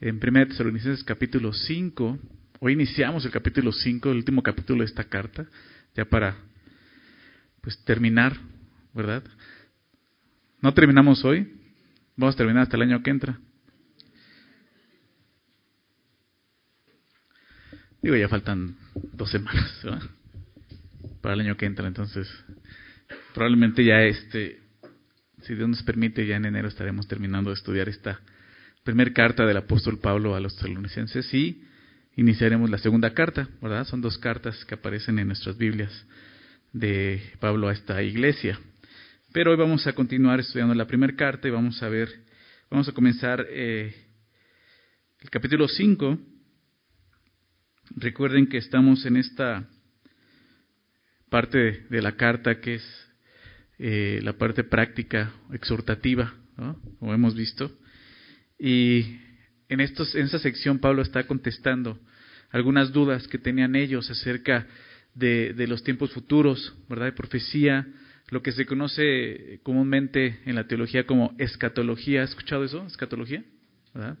en 1 Tesalonicenses capítulo 5. Hoy iniciamos el capítulo 5, el último capítulo de esta carta, ya para pues terminar, ¿verdad? No terminamos hoy, vamos a terminar hasta el año que entra. Digo, ya faltan dos semanas para el año que entra, entonces probablemente ya este, si Dios nos permite, ya en enero estaremos terminando de estudiar esta primera carta del apóstol Pablo a los tesalonicenses y iniciaremos la segunda carta, ¿verdad? Son dos cartas que aparecen en nuestras Biblias de Pablo a esta iglesia. Pero hoy vamos a continuar estudiando la primera carta y vamos a ver, vamos a comenzar eh, el capítulo 5 Recuerden que estamos en esta parte de la carta que es eh, la parte práctica, exhortativa, como hemos visto. Y en, estos, en esta sección Pablo está contestando algunas dudas que tenían ellos acerca de, los tiempos futuros, ¿verdad? De profecía, lo que se conoce comúnmente en la teología como escatología. ¿Has escuchado eso? Escatología, ¿verdad?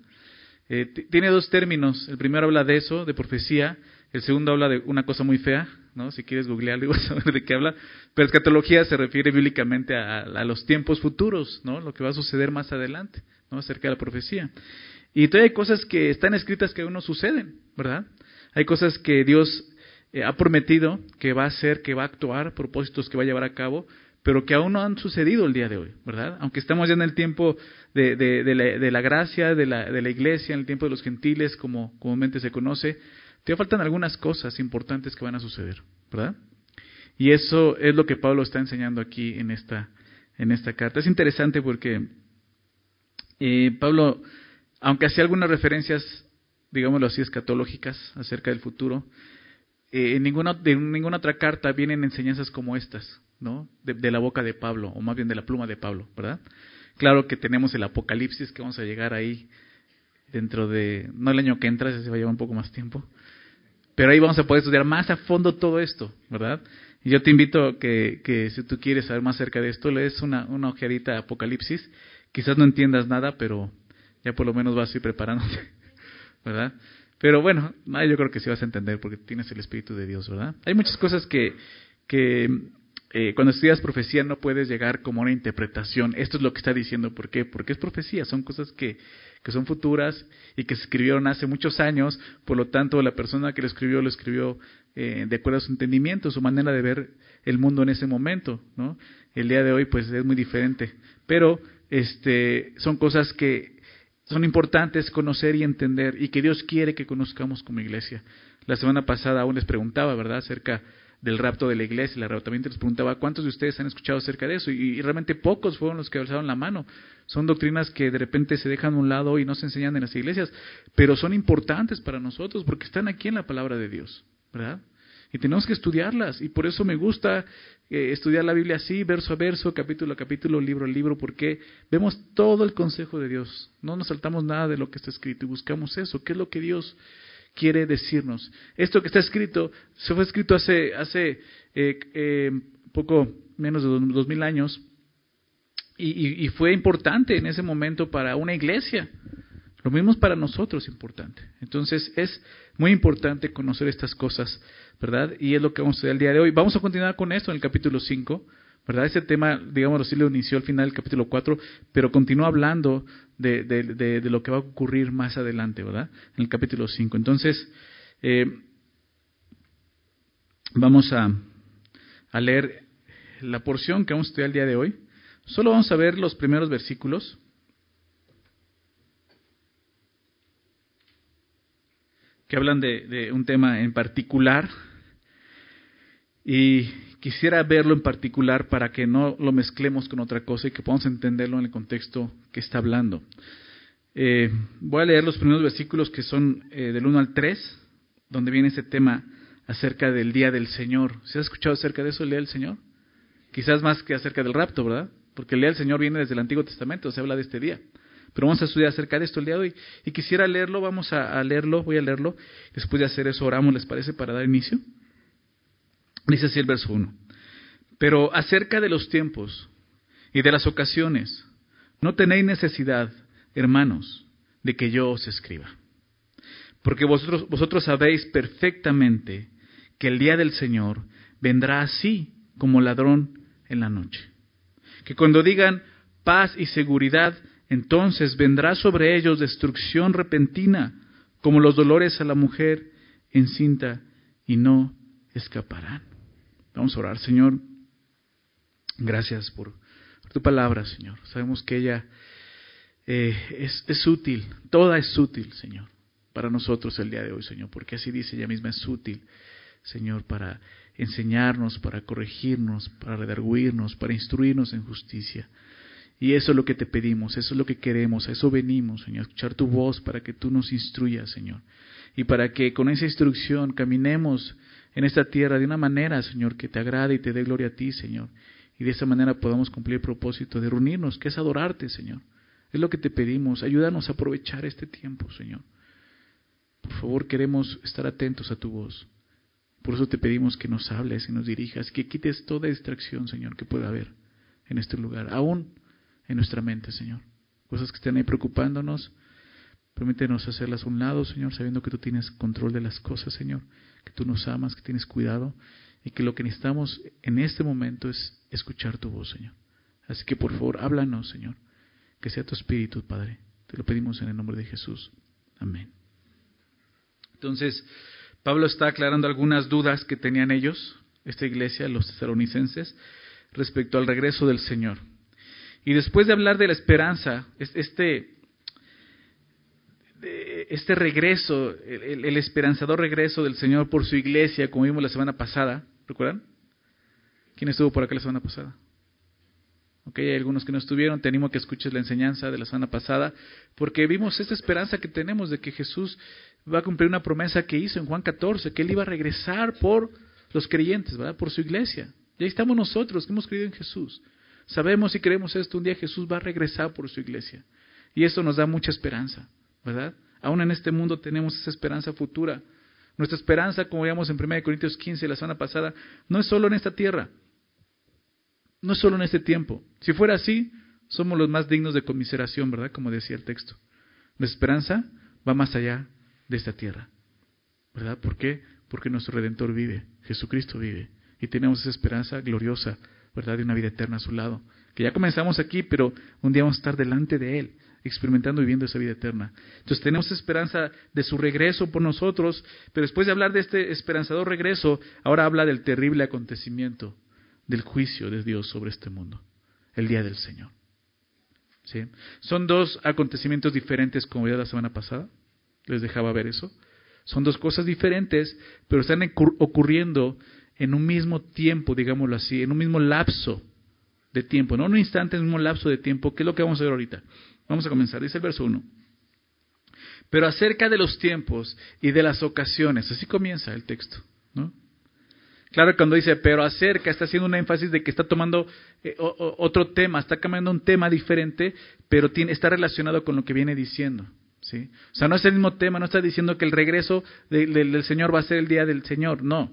Eh, tiene dos términos. El primero habla de eso, de profecía. El segundo habla de una cosa muy fea, ¿no? Si quieres googlearlo vas a ver de qué habla. Pero escatología se refiere bíblicamente a, los tiempos futuros, ¿no? Lo que va a suceder más adelante, ¿no? Acerca de la profecía. Y todavía hay cosas que están escritas que aún no suceden, ¿verdad? Hay cosas que Dios eh, ha prometido que va a hacer, que va a actuar, propósitos que va a llevar a cabo, pero que aún no han sucedido el día de hoy, ¿verdad? Aunque estamos ya en el tiempo de, de, la, gracia, de la, de la iglesia, en el tiempo de los gentiles, como comúnmente se conoce, te faltan algunas cosas importantes que van a suceder, ¿verdad? Y eso es lo que Pablo está enseñando aquí en esta, en esta carta. Es interesante porque eh, Pablo, aunque hacía algunas referencias, digámoslo así, escatológicas acerca del futuro, eh, en ninguna, de ninguna otra carta vienen enseñanzas como estas. ¿no? De, la boca de Pablo, o más bien de la pluma de Pablo, ¿verdad? Claro que tenemos el Apocalipsis, que vamos a llegar ahí dentro de, no el año que entra, se va a llevar un poco más tiempo, pero ahí vamos a poder estudiar más a fondo todo esto, ¿verdad? Y yo te invito que, que si tú quieres saber más acerca de esto, lees una, una ojeadita Apocalipsis, quizás no entiendas nada, pero ya por lo menos vas a ir preparándote, ¿verdad? Pero bueno, yo creo que sí vas a entender porque tienes el Espíritu de Dios, ¿verdad? Hay muchas cosas que, que eh, cuando estudias profecía no puedes llegar como una interpretación. Esto es lo que está diciendo. ¿Por qué? Porque es profecía. Son cosas que, que son futuras y que se escribieron hace muchos años. Por lo tanto, la persona que lo escribió lo escribió eh, de acuerdo a su entendimiento, su manera de ver el mundo en ese momento. ¿no? El día de hoy, pues, es muy diferente. Pero este, son cosas que son importantes conocer y entender y que Dios quiere que conozcamos como iglesia. La semana pasada aún les preguntaba, ¿verdad?, acerca del rapto de la iglesia, el arrebatamiento, les preguntaba cuántos de ustedes han escuchado acerca de eso y, realmente pocos fueron los que alzaron la mano. Son doctrinas que de repente se dejan a un lado y no se enseñan en las iglesias, pero son importantes para nosotros porque están aquí en la palabra de Dios, ¿verdad? Y tenemos que estudiarlas y por eso me gusta eh, estudiar la Biblia así, verso a verso, capítulo a capítulo, libro a libro, porque vemos todo el consejo de Dios. No nos saltamos nada de lo que está escrito y buscamos eso. ¿Qué es lo que Dios quiere decirnos. Esto que está escrito, se fue escrito hace, hace eh, eh, poco menos de dos mil años y, y, fue importante en ese momento para una iglesia. Lo mismo es para nosotros importante. Entonces es muy importante conocer estas cosas, ¿verdad? Y es lo que vamos a hacer el día de hoy. Vamos a continuar con esto en el capítulo 5. ¿verdad? Ese tema, digamos lo inició al final del capítulo 4, pero continúa hablando de, de, de, lo que va a ocurrir más adelante, ¿verdad? En el capítulo 5. Entonces, eh, vamos a, a leer la porción que vamos a estudiar el día de hoy. Solo vamos a ver los primeros versículos. que hablan de, de un tema en particular. Y quisiera verlo en particular para que no lo mezclemos con otra cosa y que podamos entenderlo en el contexto que está hablando. Eh, voy a leer los primeros versículos que son eh, del 1 al 3, donde viene ese tema acerca del día del Señor. ¿Se ha escuchado acerca de eso, el día del Señor? Quizás más que acerca del rapto, ¿verdad? Porque el día del Señor viene desde el Antiguo Testamento, se habla de este día. Pero vamos a estudiar acerca de esto el día de hoy. Y quisiera leerlo, vamos a, a leerlo, voy a leerlo. Después de hacer eso, oramos, ¿les parece? Para dar inicio. Dice así el verso 1. Pero acerca de los tiempos y de las ocasiones, no tenéis necesidad, hermanos, de que yo os escriba. Porque vosotros, vosotros sabéis perfectamente que el día del Señor vendrá así como ladrón en la noche. Que cuando digan paz y seguridad, entonces vendrá sobre ellos destrucción repentina, como los dolores a la mujer encinta, y no escaparán. Vamos a orar, Señor. Gracias por, tu palabra, Señor. Sabemos que ella eh, es, es útil, toda es útil, Señor, para nosotros el día de hoy, Señor, porque así dice ella misma, es útil, Señor, para enseñarnos, para corregirnos, para redarguirnos, para instruirnos en justicia. Y eso es lo que te pedimos, eso es lo que queremos, a eso venimos, Señor, escuchar tu voz para que tú nos instruyas, Señor. Y para que con esa instrucción caminemos en esta tierra de una manera, Señor, que te agrade y te dé gloria a ti, Señor. Y de esa manera podamos cumplir el propósito de reunirnos, que es adorarte, Señor. Es lo que te pedimos. Ayúdanos a aprovechar este tiempo, Señor. Por favor, queremos estar atentos a tu voz. Por eso te pedimos que nos hables y nos dirijas, que quites toda distracción, Señor, que pueda haber en este lugar, aún en nuestra mente, Señor. Cosas que estén ahí preocupándonos, permítenos hacerlas a un lado, Señor, sabiendo que tú tienes control de las cosas, Señor, que tú nos amas, que tienes cuidado y que lo que necesitamos en este momento es escuchar tu voz, Señor. Así que por favor, háblanos, Señor, que sea tu espíritu, Padre. Te lo pedimos en el nombre de Jesús. Amén. Entonces, Pablo está aclarando algunas dudas que tenían ellos, esta iglesia, los tesalonicenses, respecto al regreso del Señor. Y después de hablar de la esperanza, este, este regreso, el, esperanzador regreso del Señor por su iglesia, como vimos la semana pasada, ¿recuerdan? ¿Quién estuvo por acá la semana pasada? Ok, hay algunos que no estuvieron, te animo a que escuches la enseñanza de la semana pasada, porque vimos esta esperanza que tenemos de que Jesús va a cumplir una promesa que hizo en Juan 14, que Él iba a regresar por los creyentes, ¿verdad? Por su iglesia. Y ahí estamos nosotros, que hemos creído en Jesús. Sabemos y creemos esto, un día Jesús va a regresar por su iglesia. Y eso nos da mucha esperanza, ¿verdad? Aún en este mundo tenemos esa esperanza futura. Nuestra esperanza, como veíamos en 1 Corintios 15 la semana pasada, no es solo en esta tierra, no solo en este tiempo. Si fuera así, somos los más dignos de conmiseración, ¿verdad? Como decía el texto. La esperanza va más allá de esta tierra. ¿Verdad? ¿Por qué? Porque nuestro Redentor vive, Jesucristo vive. Y tenemos esa esperanza gloriosa, ¿verdad? De una vida eterna a su lado. Que ya comenzamos aquí, pero un día vamos a estar delante de Él, experimentando y viviendo esa vida eterna. Entonces tenemos esperanza de su regreso por nosotros, pero después de hablar de este esperanzador regreso, ahora habla del terrible acontecimiento del juicio de Dios sobre este mundo, el día del Señor. ¿Sí? Son dos acontecimientos diferentes, como veía la semana pasada, les dejaba ver eso. Son dos cosas diferentes, pero están ocurriendo en un mismo tiempo, digámoslo así, en un mismo lapso de tiempo, no en un instante, en un mismo lapso de tiempo, ¿Qué es lo que vamos a ver ahorita. Vamos a comenzar, dice el verso 1. Pero acerca de los tiempos y de las ocasiones, así comienza el texto, ¿no? Claro, cuando dice, pero acerca, está haciendo un énfasis de que está tomando eh, otro tema, está cambiando un tema diferente, pero tiene, está relacionado con lo que viene diciendo. ¿sí? O sea, no es el mismo tema, no está diciendo que el regreso del Señor va a ser el día del Señor, no.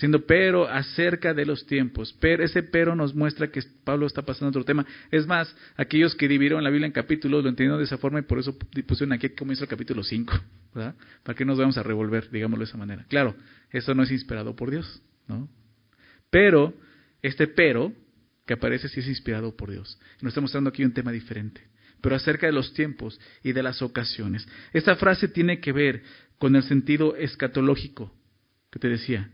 Siendo pero acerca de los tiempos. Pero ese pero nos muestra que Pablo está pasando otro tema. Es más, aquellos que dividieron la Biblia en capítulos lo entendieron de esa forma y por eso pusieron aquí comienza el capítulo 5, ¿verdad? Para que nos vamos a revolver, digámoslo de esa manera. Claro, eso no es inspirado por Dios. ¿no? Pero, este pero que aparece sí es inspirado por Dios. Nos está mostrando aquí un tema diferente, pero acerca de los tiempos y de las ocasiones. Esta frase tiene que ver con el sentido escatológico que te decía.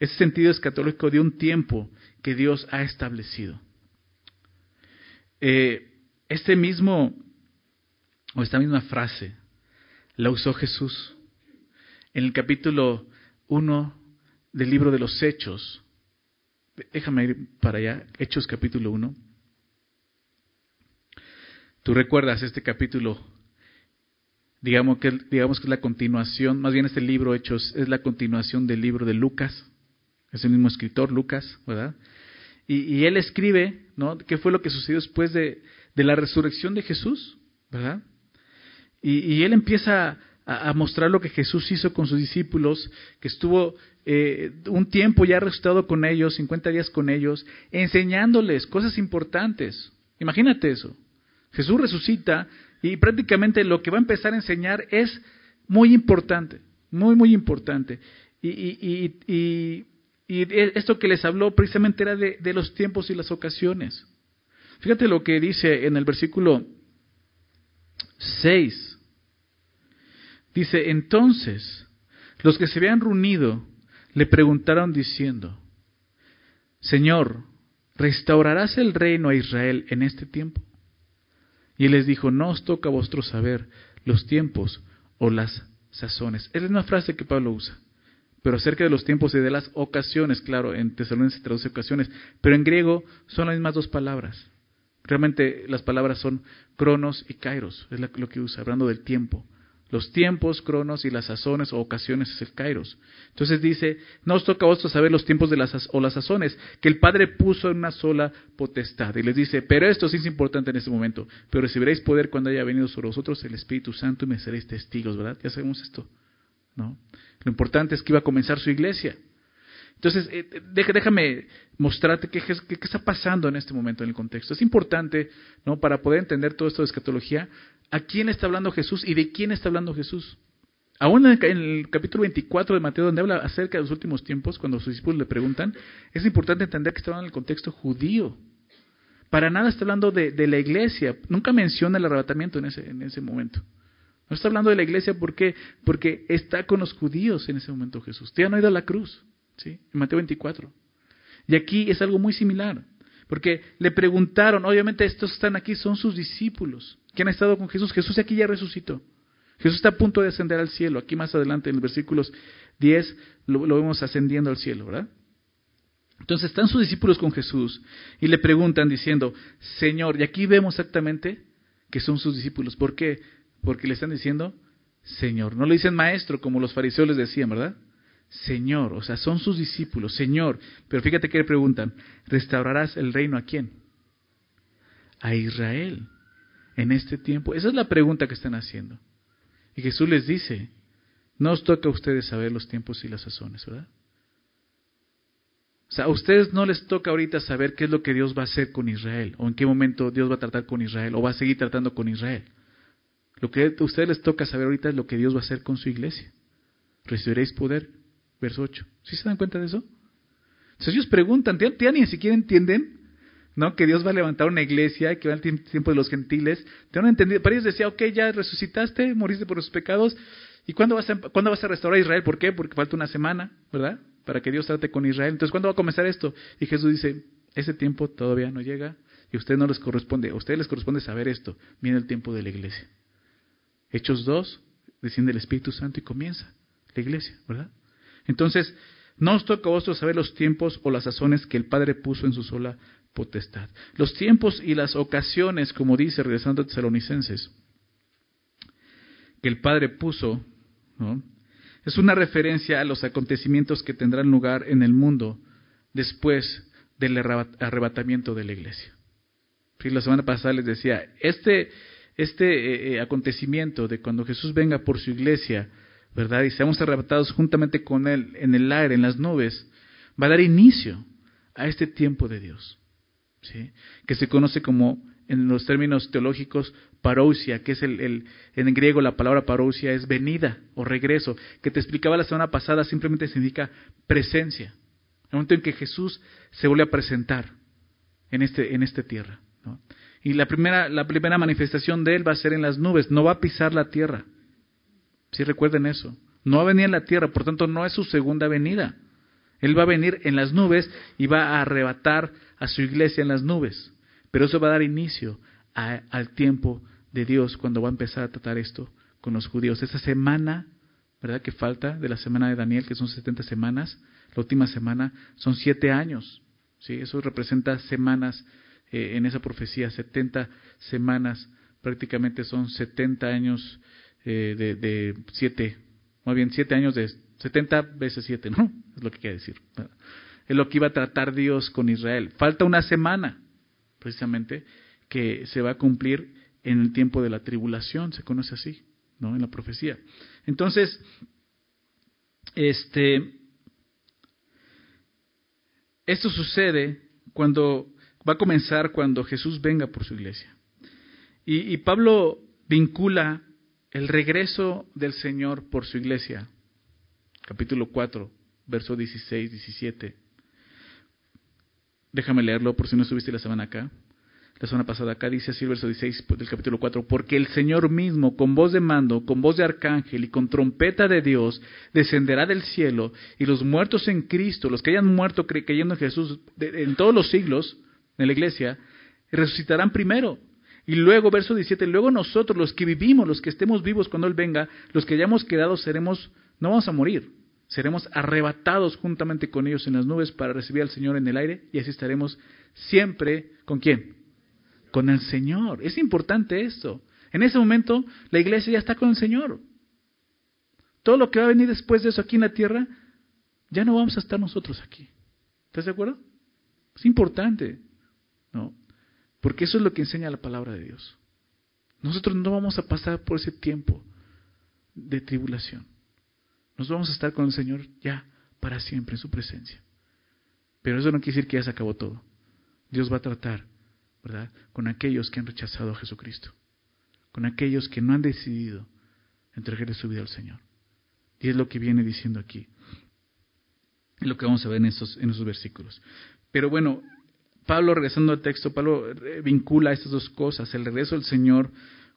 Ese sentido escatológico de un tiempo que Dios ha establecido. Eh, este mismo, o esta misma frase, la usó Jesús en el capítulo 1 del libro de los Hechos. Déjame ir para allá, Hechos capítulo 1. Tú recuerdas este capítulo, digamos que, digamos que es la continuación, más bien este libro Hechos es la continuación del libro de Lucas, es el mismo escritor Lucas, ¿verdad? Y, él escribe, ¿no? ¿Qué fue lo que sucedió después de, la resurrección de Jesús, ¿verdad? Y, y él empieza a, mostrar lo que Jesús hizo con sus discípulos, que estuvo eh, un tiempo ya resucitado con ellos, 50 días con ellos, enseñándoles cosas importantes. Imagínate eso. Jesús resucita, Y prácticamente lo que va a empezar a enseñar es muy importante, muy, muy importante. Y, y, y, y esto que les habló precisamente era de, de los tiempos y las ocasiones. Fíjate lo que dice en el versículo 6. Dice, entonces los que se habían reunido le preguntaron diciendo, Señor, ¿restaurarás el reino a Israel en este tiempo? Y él les dijo, no os toca a vosotros saber los tiempos o las sazones. Es una frase que Pablo usa. Pero acerca de los tiempos y de las ocasiones, claro, en Tesalonicenses se traduce ocasiones, pero en griego son las mismas dos palabras. Realmente las palabras son cronos y kairos, es lo que usa, hablando del tiempo. Los tiempos, cronos y las sazones o ocasiones es el kairos. Entonces dice, no os toca a vosotros saber los tiempos de las, o las sazones, que el Padre puso en una sola potestad. Y les dice, pero esto sí es importante en este momento, pero recibiréis poder cuando haya venido sobre vosotros el Espíritu Santo y me seréis testigos, ¿verdad? Ya sabemos esto, ¿no? Lo importante es que iba a comenzar su iglesia. Entonces, eh, déjame mostrarte qué, qué, está pasando en este momento en el contexto. Es importante, ¿no? Para poder entender todo esto de escatología, a quién está hablando Jesús y de quién está hablando Jesús. Aún en el, capítulo 24 de Mateo, donde habla acerca de los últimos tiempos, cuando sus discípulos le preguntan, es importante entender que está hablando en el contexto judío. Para nada está hablando de, de la iglesia. Nunca menciona el arrebatamiento en ese, en ese momento. No está hablando de la iglesia ¿por porque está con los judíos en ese momento Jesús. Ya no ha ido a la cruz. ¿sí? En Mateo 24. Y aquí es algo muy similar. Porque le preguntaron, obviamente estos están aquí son sus discípulos, que han estado con Jesús. Jesús aquí ya resucitó. Jesús está a punto de ascender al cielo. Aquí más adelante en los versículos 10 lo, lo vemos ascendiendo al cielo, ¿verdad? Entonces están sus discípulos con Jesús y le preguntan diciendo, Señor, y aquí vemos exactamente que son sus discípulos. ¿Por qué? Porque le están diciendo, Señor. No le dicen maestro como los fariseos les decían, ¿verdad? Señor, o sea, son sus discípulos, Señor. Pero fíjate que le preguntan, ¿restaurarás el reino a quién? A Israel en este tiempo. Esa es la pregunta que están haciendo. Y Jesús les dice, no os toca a ustedes saber los tiempos y las sazones, ¿verdad? O sea, a ustedes no les toca ahorita saber qué es lo que Dios va a hacer con Israel, o en qué momento Dios va a tratar con Israel, o va a seguir tratando con Israel. Lo que a ustedes les toca saber ahorita es lo que Dios va a hacer con su iglesia. Recibiréis poder Verso 8. ¿Sí se dan cuenta de eso? Entonces ellos preguntan, ¿ya, ni siquiera entienden? ¿No? Que Dios va a levantar una iglesia, que va al tiempo de los gentiles. ¿Te han entendido? Para ellos decía, ok, ya resucitaste, moriste por los pecados. ¿Y cuándo vas, a, cuándo vas a restaurar a Israel? ¿Por qué? Porque falta una semana, ¿verdad? Para que Dios trate con Israel. Entonces, ¿cuándo va a comenzar esto? Y Jesús dice, ese tiempo todavía no llega y a ustedes no les corresponde. A ustedes les corresponde saber esto. Viene el tiempo de la iglesia. Hechos 2, desciende el Espíritu Santo y comienza la iglesia, ¿verdad? Entonces, no os toca a vosotros saber los tiempos o las sazones que el Padre puso en su sola potestad. Los tiempos y las ocasiones, como dice, regresando a Tesalonicenses, que el Padre puso, ¿no? es una referencia a los acontecimientos que tendrán lugar en el mundo después del arrebatamiento de la iglesia. la semana pasada les decía, este, este eh, eh, acontecimiento de cuando Jesús venga por su iglesia, ¿verdad? Y seamos arrebatados juntamente con Él en el aire, en las nubes, va a dar inicio a este tiempo de Dios, ¿sí? Que se conoce como, en los términos teológicos, parousia, que es el, en griego la palabra parousia es venida o regreso, que te explicaba la semana pasada, simplemente significa presencia. El momento en que Jesús se vuelve a presentar en, este, en esta tierra. Y la primera, la primera manifestación de Él va a ser en las nubes, no va a pisar la tierra. Si recuerden eso. No va a venir en la tierra, por tanto no es su segunda venida. Él va a venir en las nubes y va a arrebatar a su iglesia en las nubes. Pero eso va a dar inicio al tiempo de Dios cuando va a empezar a tratar esto con los judíos. Esa semana, ¿verdad? Que falta de la semana de Daniel, que son 70 semanas, la última semana son siete años. ¿sí? Eso representa semanas eh, en esa profecía, 70 semanas, prácticamente son 70 años eh, de, de siete, más bien siete años de 70 veces siete, ¿no? Es lo que quiere decir. Es lo que iba a tratar Dios con Israel. Falta una semana, precisamente, que se va a cumplir en el tiempo de la tribulación, se conoce así, ¿no? En la profecía. Entonces, este, esto sucede cuando va a comenzar cuando Jesús venga por su iglesia. Y, Pablo vincula el regreso del Señor por su iglesia. Capítulo 4, verso 16, 17. Déjame leerlo por si no estuviste la semana acá. La semana pasada acá dice así el verso 16 del capítulo 4, porque el Señor mismo, con voz de mando, con voz de arcángel y con trompeta de Dios, descenderá del cielo y los muertos en Cristo, los que hayan muerto creyendo en Jesús en todos los siglos, en la iglesia, resucitarán primero. Y luego, verso 17, luego nosotros, los que vivimos, los que estemos vivos cuando Él venga, los que hayamos quedado, seremos, no vamos a morir, seremos arrebatados juntamente con ellos en las nubes para recibir al Señor en el aire y así estaremos siempre con quién? Con el Señor. Es importante esto. En ese momento la iglesia ya está con el Señor. Todo lo que va a venir después de eso aquí en la tierra, ya no vamos a estar nosotros aquí. ¿Estás de acuerdo? Es importante. ¿No? Porque eso es lo que enseña la palabra de Dios. Nosotros no vamos a pasar por ese tiempo de tribulación. Nos vamos a estar con el Señor ya para siempre en su presencia. Pero eso no quiere decir que ya se acabó todo. Dios va a tratar, ¿verdad?, con aquellos que han rechazado a Jesucristo, con aquellos que no han decidido entregarle su vida al Señor. Y es lo que viene diciendo aquí. Es lo que vamos a ver en esos, en esos versículos. Pero bueno, Pablo, regresando al texto, Pablo eh, vincula estas dos cosas, el regreso del Señor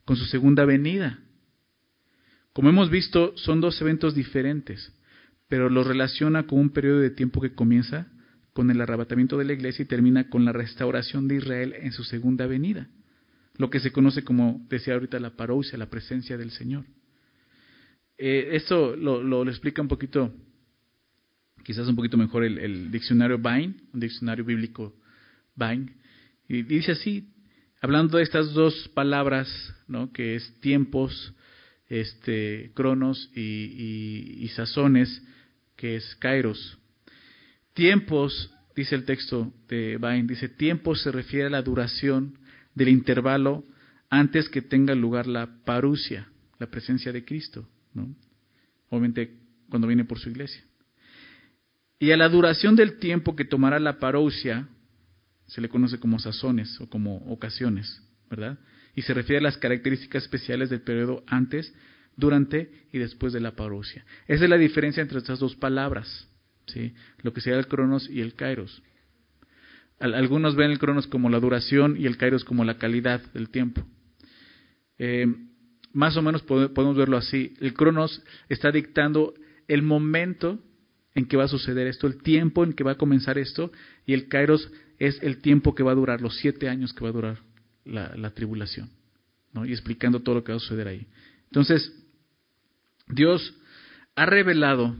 con su segunda venida. Como hemos visto, son dos eventos diferentes, pero los relaciona con un periodo de tiempo que comienza con el arrebatamiento de la iglesia y termina con la restauración de Israel en su segunda venida, lo que se conoce como, decía ahorita, la parousia, la presencia del Señor. Eh, esto lo, explica un poquito, quizás un poquito mejor el, el diccionario Vine, un diccionario bíblico y dice así, hablando de estas dos palabras, ¿no? que es tiempos, este, cronos y, sazones, que es kairos. Tiempos, dice el texto de Bain, dice, tiempos se refiere a la duración del intervalo antes que tenga lugar la parusia, la presencia de Cristo, ¿no? obviamente cuando viene por su iglesia. Y a la duración del tiempo que tomará la parousia, se le conoce como sazones o como ocasiones, ¿verdad? Y se refiere a las características especiales del periodo antes, durante y después de la parousia. Esa es la diferencia entre estas dos palabras, ¿sí? Lo que sería el cronos y el kairos. Algunos ven el cronos como la duración y el kairos como la calidad del tiempo. Eh, más o menos podemos verlo así. El cronos está dictando el momento en que va a suceder esto, el tiempo en que va a comenzar esto, y el kairos es el tiempo que va a durar, los siete años que va a durar la, tribulación, ¿no? y explicando todo lo que va a suceder ahí. Entonces, Dios ha revelado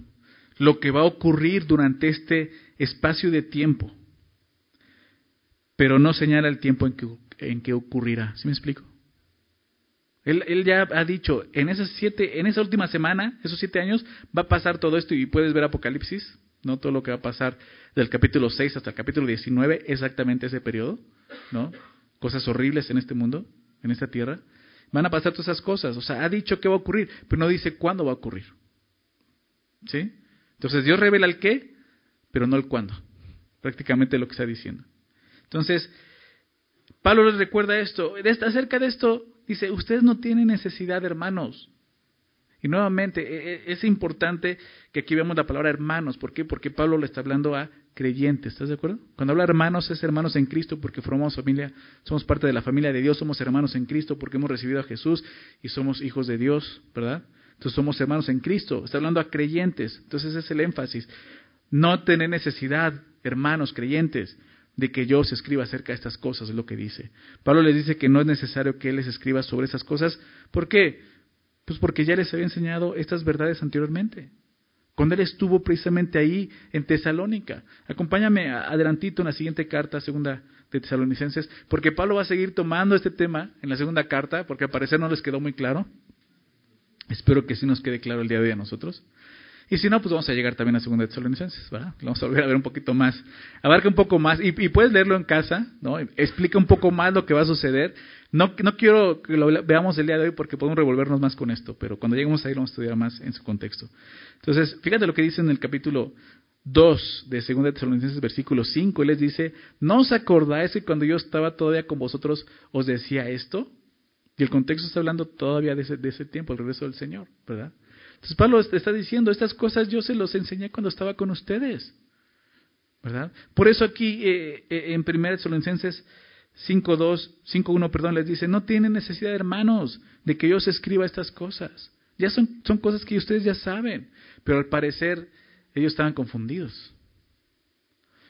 lo que va a ocurrir durante este espacio de tiempo, pero no señala el tiempo en que, en que ocurrirá. ¿Sí me explico? Él, él, ya ha dicho, en esas siete, en esa última semana, esos siete años, va a pasar todo esto y puedes ver Apocalipsis, ¿no? Todo lo que va a pasar del capítulo 6 hasta el capítulo 19, exactamente ese periodo, ¿no? Cosas horribles en este mundo, en esta tierra. Van a pasar todas esas cosas. O sea, ha dicho qué va a ocurrir, pero no dice cuándo va a ocurrir. ¿Sí? Entonces Dios revela el qué, pero no el cuándo. Prácticamente lo que está diciendo. Entonces, Pablo les recuerda esto. Acerca de esto, dice, ustedes no tienen necesidad, hermanos, y nuevamente, e, e, es importante que aquí veamos la palabra hermanos. ¿Por qué? Porque Pablo le está hablando a creyentes. ¿Estás de acuerdo? Cuando habla hermanos, es hermanos en Cristo porque formamos familia, somos parte de la familia de Dios, somos hermanos en Cristo porque hemos recibido a Jesús y somos hijos de Dios, ¿verdad? Entonces somos hermanos en Cristo. Está hablando a creyentes. Entonces es el énfasis. No tener necesidad, hermanos creyentes, de que yo os escriba acerca de estas cosas, es lo que dice. Pablo les dice que no es necesario que él les escriba sobre esas cosas. ¿Por qué? Pues porque ya les había enseñado estas verdades anteriormente. Cuando él estuvo precisamente ahí en Tesalónica. Acompáñame adelantito en la siguiente carta, segunda de Tesalonicenses, porque Pablo va a seguir tomando este tema en la segunda carta, porque al parecer no les quedó muy claro. Espero que sí nos quede claro el día de hoy a nosotros. Y si no, pues vamos a llegar también a segunda de Tesalonicenses, ¿verdad? Vamos a volver a ver un poquito más. Abarca un poco más. Y, y, puedes leerlo en casa, ¿no? Explica un poco más lo que va a suceder. No, no quiero que lo veamos el día de hoy porque podemos revolvernos más con esto, pero cuando lleguemos ahí lo vamos a estudiar más en su contexto. Entonces, fíjate lo que dice en el capítulo 2 de 2 Tesalonicenses, versículo 5. Él les dice, ¿no os acordáis que cuando yo estaba todavía con vosotros os decía esto? Y el contexto está hablando todavía de ese, de ese tiempo, el regreso del Señor, ¿verdad? Entonces Pablo está diciendo, estas cosas yo se los enseñé cuando estaba con ustedes, ¿verdad? Por eso aquí eh, eh, en 1 Tesalonicenses 5.2, 5.1, perdón, les dice, no tienen necesidad, hermanos, de que yo os escriba estas cosas. Ya son, son cosas que ustedes ya saben, pero al parecer ellos estaban confundidos.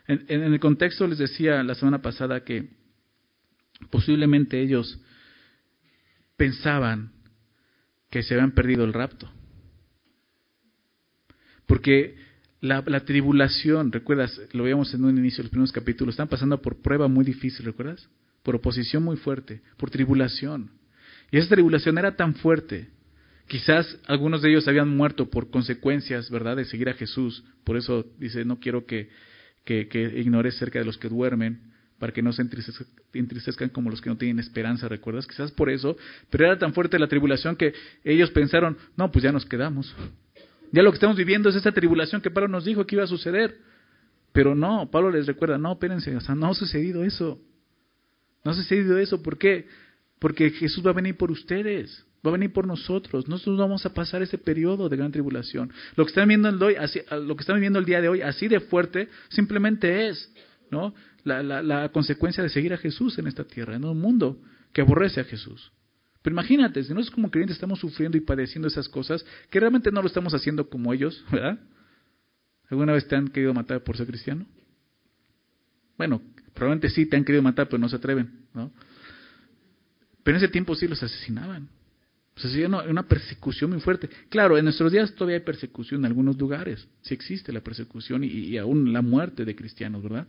En, en, el contexto les decía la semana pasada que posiblemente ellos pensaban que se habían perdido el rapto. Porque la, tribulación, ¿recuerdas? Lo veíamos en un inicio de los primeros capítulos, están pasando por prueba muy difícil, ¿recuerdas? Por oposición muy fuerte, por tribulación. Y esa tribulación era tan fuerte. Quizás algunos de ellos habían muerto por consecuencias, ¿verdad?, de seguir a Jesús. Por eso dice, no quiero que, que, que ignores cerca de los que duermen, para que no se entristezcan como los que no tienen esperanza, ¿recuerdas? Quizás por eso, pero era tan fuerte la tribulación que ellos pensaron, no, pues ya nos quedamos. Ya lo que estamos viviendo es esta tribulación que Pablo nos dijo que iba a suceder. Pero no, Pablo les recuerda, no, espérense, no ha sucedido eso. No ha sucedido eso, ¿por qué? Porque Jesús va a venir por ustedes, va a venir por nosotros. Nosotros vamos a pasar ese periodo de gran tribulación. Lo que están viendo el, hoy, así, lo que están viviendo el día de hoy, así de fuerte, simplemente es, ¿no? La, la, la consecuencia de seguir a Jesús en esta tierra, en un mundo que aborrece a Jesús. Pero imagínate, si nosotros como creyentes estamos sufriendo y padeciendo esas cosas, que realmente no lo estamos haciendo como ellos, ¿verdad? ¿Alguna vez te han querido matar por ser cristiano? Bueno, probablemente sí te han querido matar, pero no se atreven, ¿no? Pero en ese tiempo sí los asesinaban. O sea, sí, una, persecución muy fuerte. Claro, en nuestros días todavía hay persecución en algunos lugares. Sí existe la persecución y aún la muerte de cristianos, ¿verdad?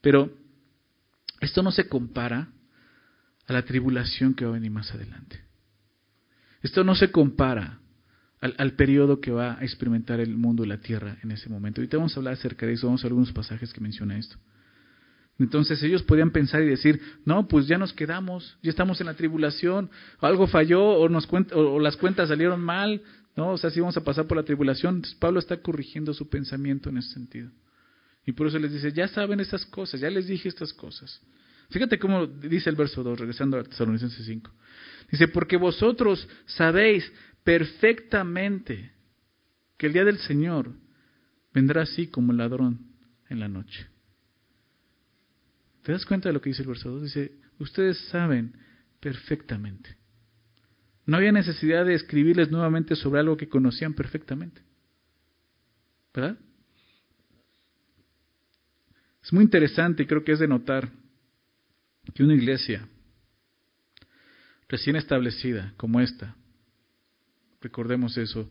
Pero esto no se compara a la tribulación que va a venir más adelante. Esto no se compara al, periodo que va a experimentar el mundo y la tierra en ese momento. Ahorita vamos a hablar acerca de eso, vamos a algunos pasajes que mencionan esto. Entonces ellos podían pensar y decir, no, pues ya nos quedamos, ya estamos en la tribulación, algo falló o, o, las cuentas salieron mal, ¿no? O sea, si vamos a pasar por la tribulación. Pablo está corrigiendo su pensamiento en ese sentido. Y por eso les dice, ya saben estas cosas, ya les dije estas cosas. Fíjate cómo dice el verso 2, regresando a Tesalonicenses 5. Dice, porque vosotros sabéis perfectamente que el día del Señor vendrá así como el ladrón en la noche. ¿Te das cuenta de lo que dice el verso 2? Dice, ustedes saben perfectamente. No había necesidad de escribirles nuevamente sobre algo que conocían perfectamente. ¿Verdad? Es muy interesante y creo que es de notar que una iglesia recién establecida como esta, recordemos eso,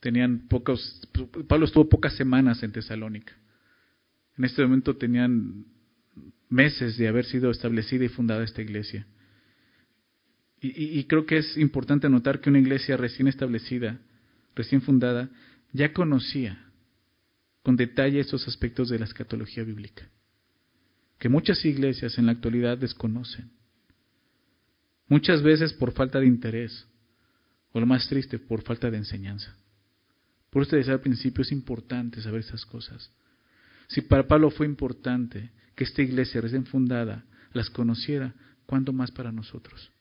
tenían pocos, Pablo estuvo pocas semanas en Tesalónica. En este momento tenían meses de haber sido establecida y fundada esta iglesia. Y, y, creo que es importante notar que una iglesia recién establecida, recién fundada, ya conocía con detalle estos aspectos de la escatología bíblica que muchas iglesias en la actualidad desconocen. Muchas veces por falta de interés, o lo más triste, por falta de enseñanza. Por eso decía al principio, es importante saber esas cosas. Si para Pablo fue importante que esta iglesia recién fundada las conociera, ¿cuánto más para nosotros?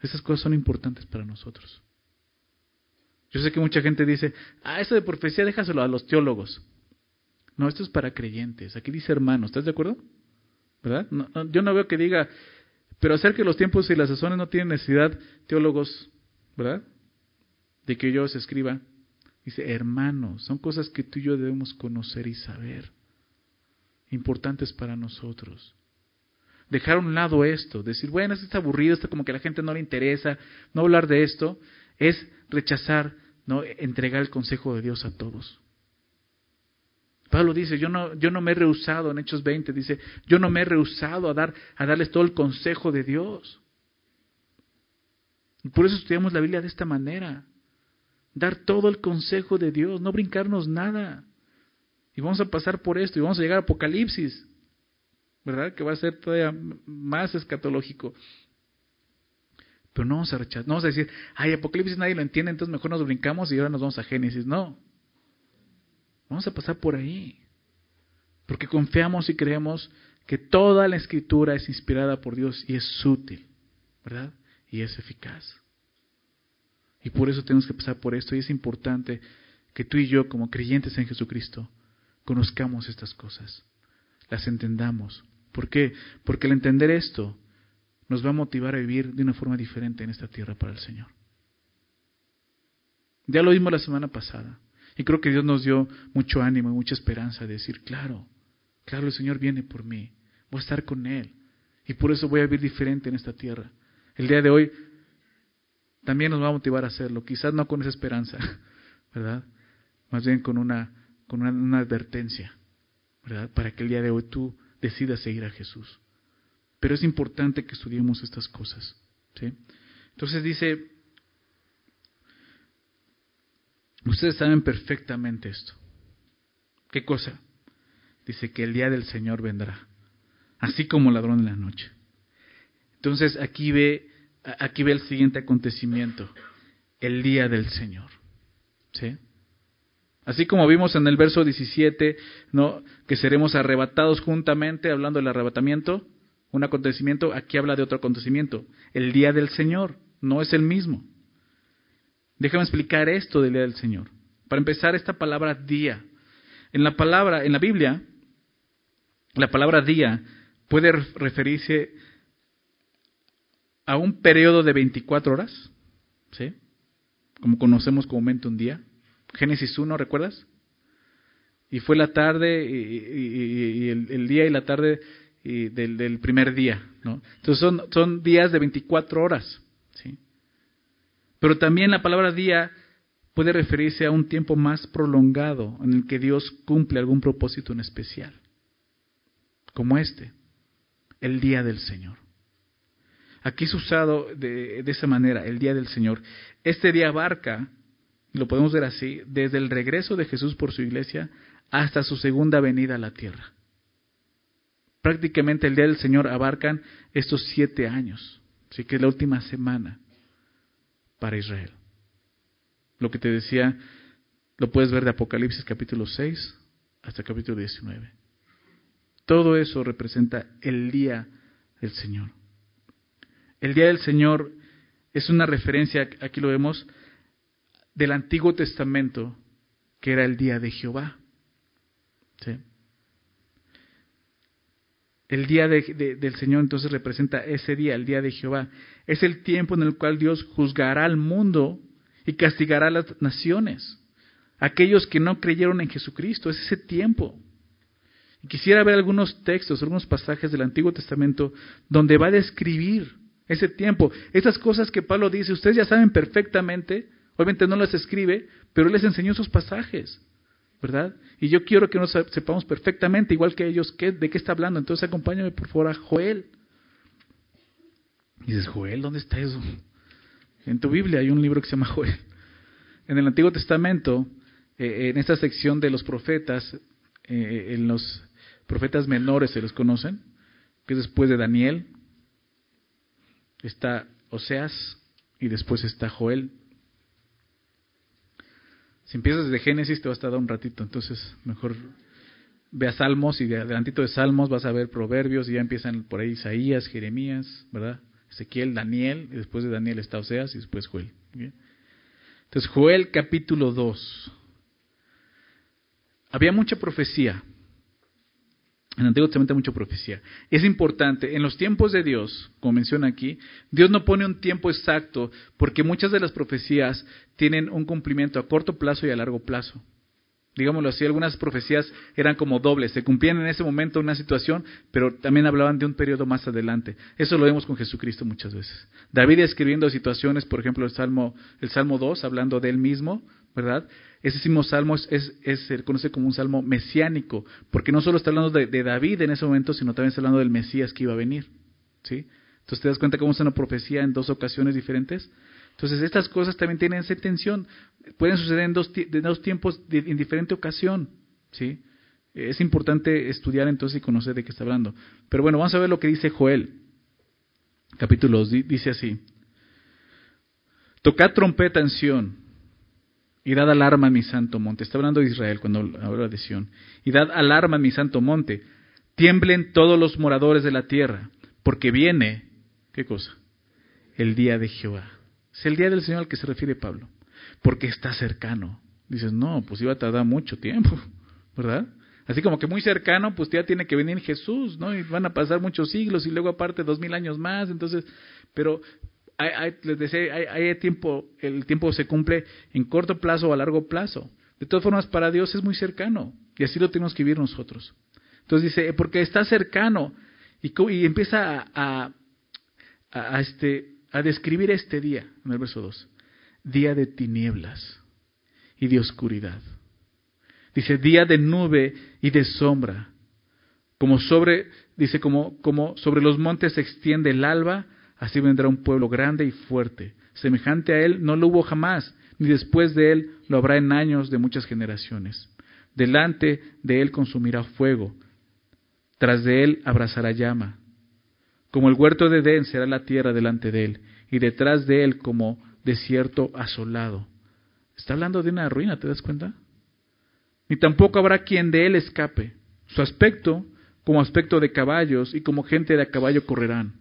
Esas cosas son importantes para nosotros. Yo sé que mucha gente dice, ah, eso de profecía déjaselo a los teólogos. No, esto es para creyentes. Aquí dice hermano, ¿estás de acuerdo? ¿Verdad? yo no veo que diga, pero acerca de los tiempos y las sazones no tienen necesidad teólogos, ¿verdad? De que yo os escriba. Dice, hermanos, son cosas que tú y yo debemos conocer y saber. Importantes para nosotros. Dejar a un lado esto, decir, bueno, esto está aburrido, esto como que a la gente no le interesa, no hablar de esto, es rechazar, no entregar el consejo de Dios a todos. Pablo dice, yo no, yo no me he rehusado, en Hechos 20 dice, yo no me he rehusado a, dar, a darles todo el consejo de Dios. Por eso estudiamos la Biblia de esta manera. Dar todo el consejo de Dios, no brincarnos nada. Y vamos a pasar por esto y vamos a llegar a Apocalipsis, ¿verdad? Que va a ser todavía más escatológico. Pero no vamos a rechazar, no vamos a decir, ay, Apocalipsis nadie lo entiende, entonces mejor nos brincamos y ahora nos vamos a Génesis. No, Vamos a pasar por ahí. Porque confiamos y creemos que toda la escritura es inspirada por Dios y es útil, ¿verdad? y es eficaz. Y por eso tenemos que pasar por esto y es importante que tú y yo como creyentes en Jesucristo conozcamos estas cosas, las entendamos. ¿Por qué? Porque al entender esto nos va a motivar a vivir de una forma diferente en esta tierra para el Señor. Ya lo vimos la semana pasada. Y creo que Dios nos dio mucho ánimo y mucha esperanza de decir, claro, claro, el Señor viene por mí. Voy a estar con Él. Y por eso voy a vivir diferente en esta tierra. El día de hoy también nos va a motivar a hacerlo. Quizás no con esa esperanza, ¿verdad? Más bien con una, con una, una advertencia, ¿verdad? Para que el día de hoy tú decidas seguir a Jesús. Pero es importante que estudiemos estas cosas. ¿sí? Entonces dice Ustedes saben perfectamente esto. ¿Qué cosa? Dice que el día del Señor vendrá, así como ladrón en la noche. Entonces aquí ve, aquí ve el siguiente acontecimiento, el día del Señor. ¿Sí? Así como vimos en el verso 17, ¿no? que seremos arrebatados juntamente, hablando del arrebatamiento, un acontecimiento, aquí habla de otro acontecimiento, el día del Señor, no es el mismo. Déjame explicar esto del día del Señor. Para empezar, esta palabra día. En la palabra, en la Biblia, la palabra día puede referirse a un periodo de 24 horas, ¿sí? Como conocemos comúnmente un día. Génesis 1, ¿recuerdas? Y fue la tarde y, el, día y la tarde del, del, primer día, ¿no? Entonces son, son días de 24 horas. Pero también la palabra día puede referirse a un tiempo más prolongado en el que Dios cumple algún propósito en especial, como este, el día del Señor. Aquí es usado de, esa manera, el día del Señor. Este día abarca, lo podemos ver así, desde el regreso de Jesús por su iglesia hasta su segunda venida a la tierra. Prácticamente el día del Señor abarcan estos siete años, así que es la última semana para Israel. Lo que te decía, lo puedes ver de Apocalipsis capítulo 6 hasta capítulo 19. Todo eso representa el día del Señor. El día del Señor es una referencia, aquí lo vemos, del Antiguo Testamento, que era el día de Jehová. ¿Sí? El día del Señor entonces representa ese día, el día de Jehová. Es el tiempo en el cual Dios juzgará al mundo y castigará a las naciones. Aquellos que no creyeron en Jesucristo, es ese tiempo. Quisiera ver algunos textos, algunos pasajes del Antiguo Testamento donde va a describir ese tiempo. Esas cosas que Pablo dice, ustedes ya saben perfectamente, obviamente no las escribe, pero les enseñó esos pasajes. ¿Verdad? Y yo quiero que nos sepamos perfectamente, igual que ellos, ¿qué, de qué está hablando. Entonces acompáñame por favor a Joel. Y dices, Joel, ¿dónde está eso? En tu Biblia hay un libro que se llama Joel. En el Antiguo Testamento, eh, en esta sección de los profetas, eh, en los profetas menores se los conocen, que es después de Daniel, está Oseas y después está Joel. Si empiezas desde Génesis te va a estar un ratito, entonces mejor ve Salmos y de adelantito de Salmos vas a ver Proverbios y ya empiezan por ahí Isaías, Jeremías, ¿verdad? Ezequiel, Daniel, y después de Daniel está Oseas y después Joel. Entonces Joel capítulo 2. Había mucha profecía en el Antiguo Testamento hay mucha profecía. Es importante, en los tiempos de Dios, como menciona aquí, Dios no pone un tiempo exacto porque muchas de las profecías tienen un cumplimiento a corto plazo y a largo plazo. Digámoslo así, algunas profecías eran como dobles, se cumplían en ese momento una situación, pero también hablaban de un periodo más adelante. Eso lo vemos con Jesucristo muchas veces. David escribiendo situaciones, por ejemplo, el Salmo, el Salmo 2, hablando de él mismo, ¿verdad? Ese mismo salmo es, se conoce como un salmo mesiánico, porque no solo está hablando de, David en ese momento, sino también está hablando del Mesías que iba a venir. ¿sí? Entonces te das cuenta cómo es una profecía en dos ocasiones diferentes. Entonces estas cosas también tienen esa intención. Pueden suceder en dos, tiempos en diferente ocasión. ¿sí? Es importante estudiar entonces y conocer de qué está hablando. Pero bueno, vamos a ver lo que dice Joel. Capítulo 2 dice así. Tocad trompeta en Sion y dad alarma en mi santo monte. Está hablando de Israel cuando habla de Sión. Y dad alarma en mi santo monte. Tiemblen todos los moradores de la tierra, porque viene, ¿qué cosa? el día de Jehová. Es el día del Señor al que se refiere Pablo, porque está cercano. Dices, no, pues iba a tardar mucho tiempo, ¿verdad? Así como que muy cercano, pues ya tiene que venir Jesús, ¿no? Y van a pasar muchos siglos y luego aparte dos mil años más, entonces, pero les decía, hay, tiempo, el tiempo se cumple en corto plazo o a largo plazo. De todas formas, para Dios es muy cercano y así lo tenemos que vivir nosotros. Entonces dice, porque está cercano y, empieza a, a, este, a describir este día, en el verso 2, día de tinieblas y de oscuridad. Dice, día de nube y de sombra. Como sobre, dice, como, como sobre los montes se extiende el alba, así vendrá un pueblo grande y fuerte. Semejante a él no lo hubo jamás, ni después de él lo habrá en años de muchas generaciones. Delante de él consumirá fuego, tras de él abrazará llama. Como el huerto de Edén será la tierra delante de él, y detrás de él como desierto asolado. Está hablando de una ruina, ¿te das cuenta? Ni tampoco habrá quien de él escape. Su aspecto, como aspecto de caballos, y como gente de a caballo correrán.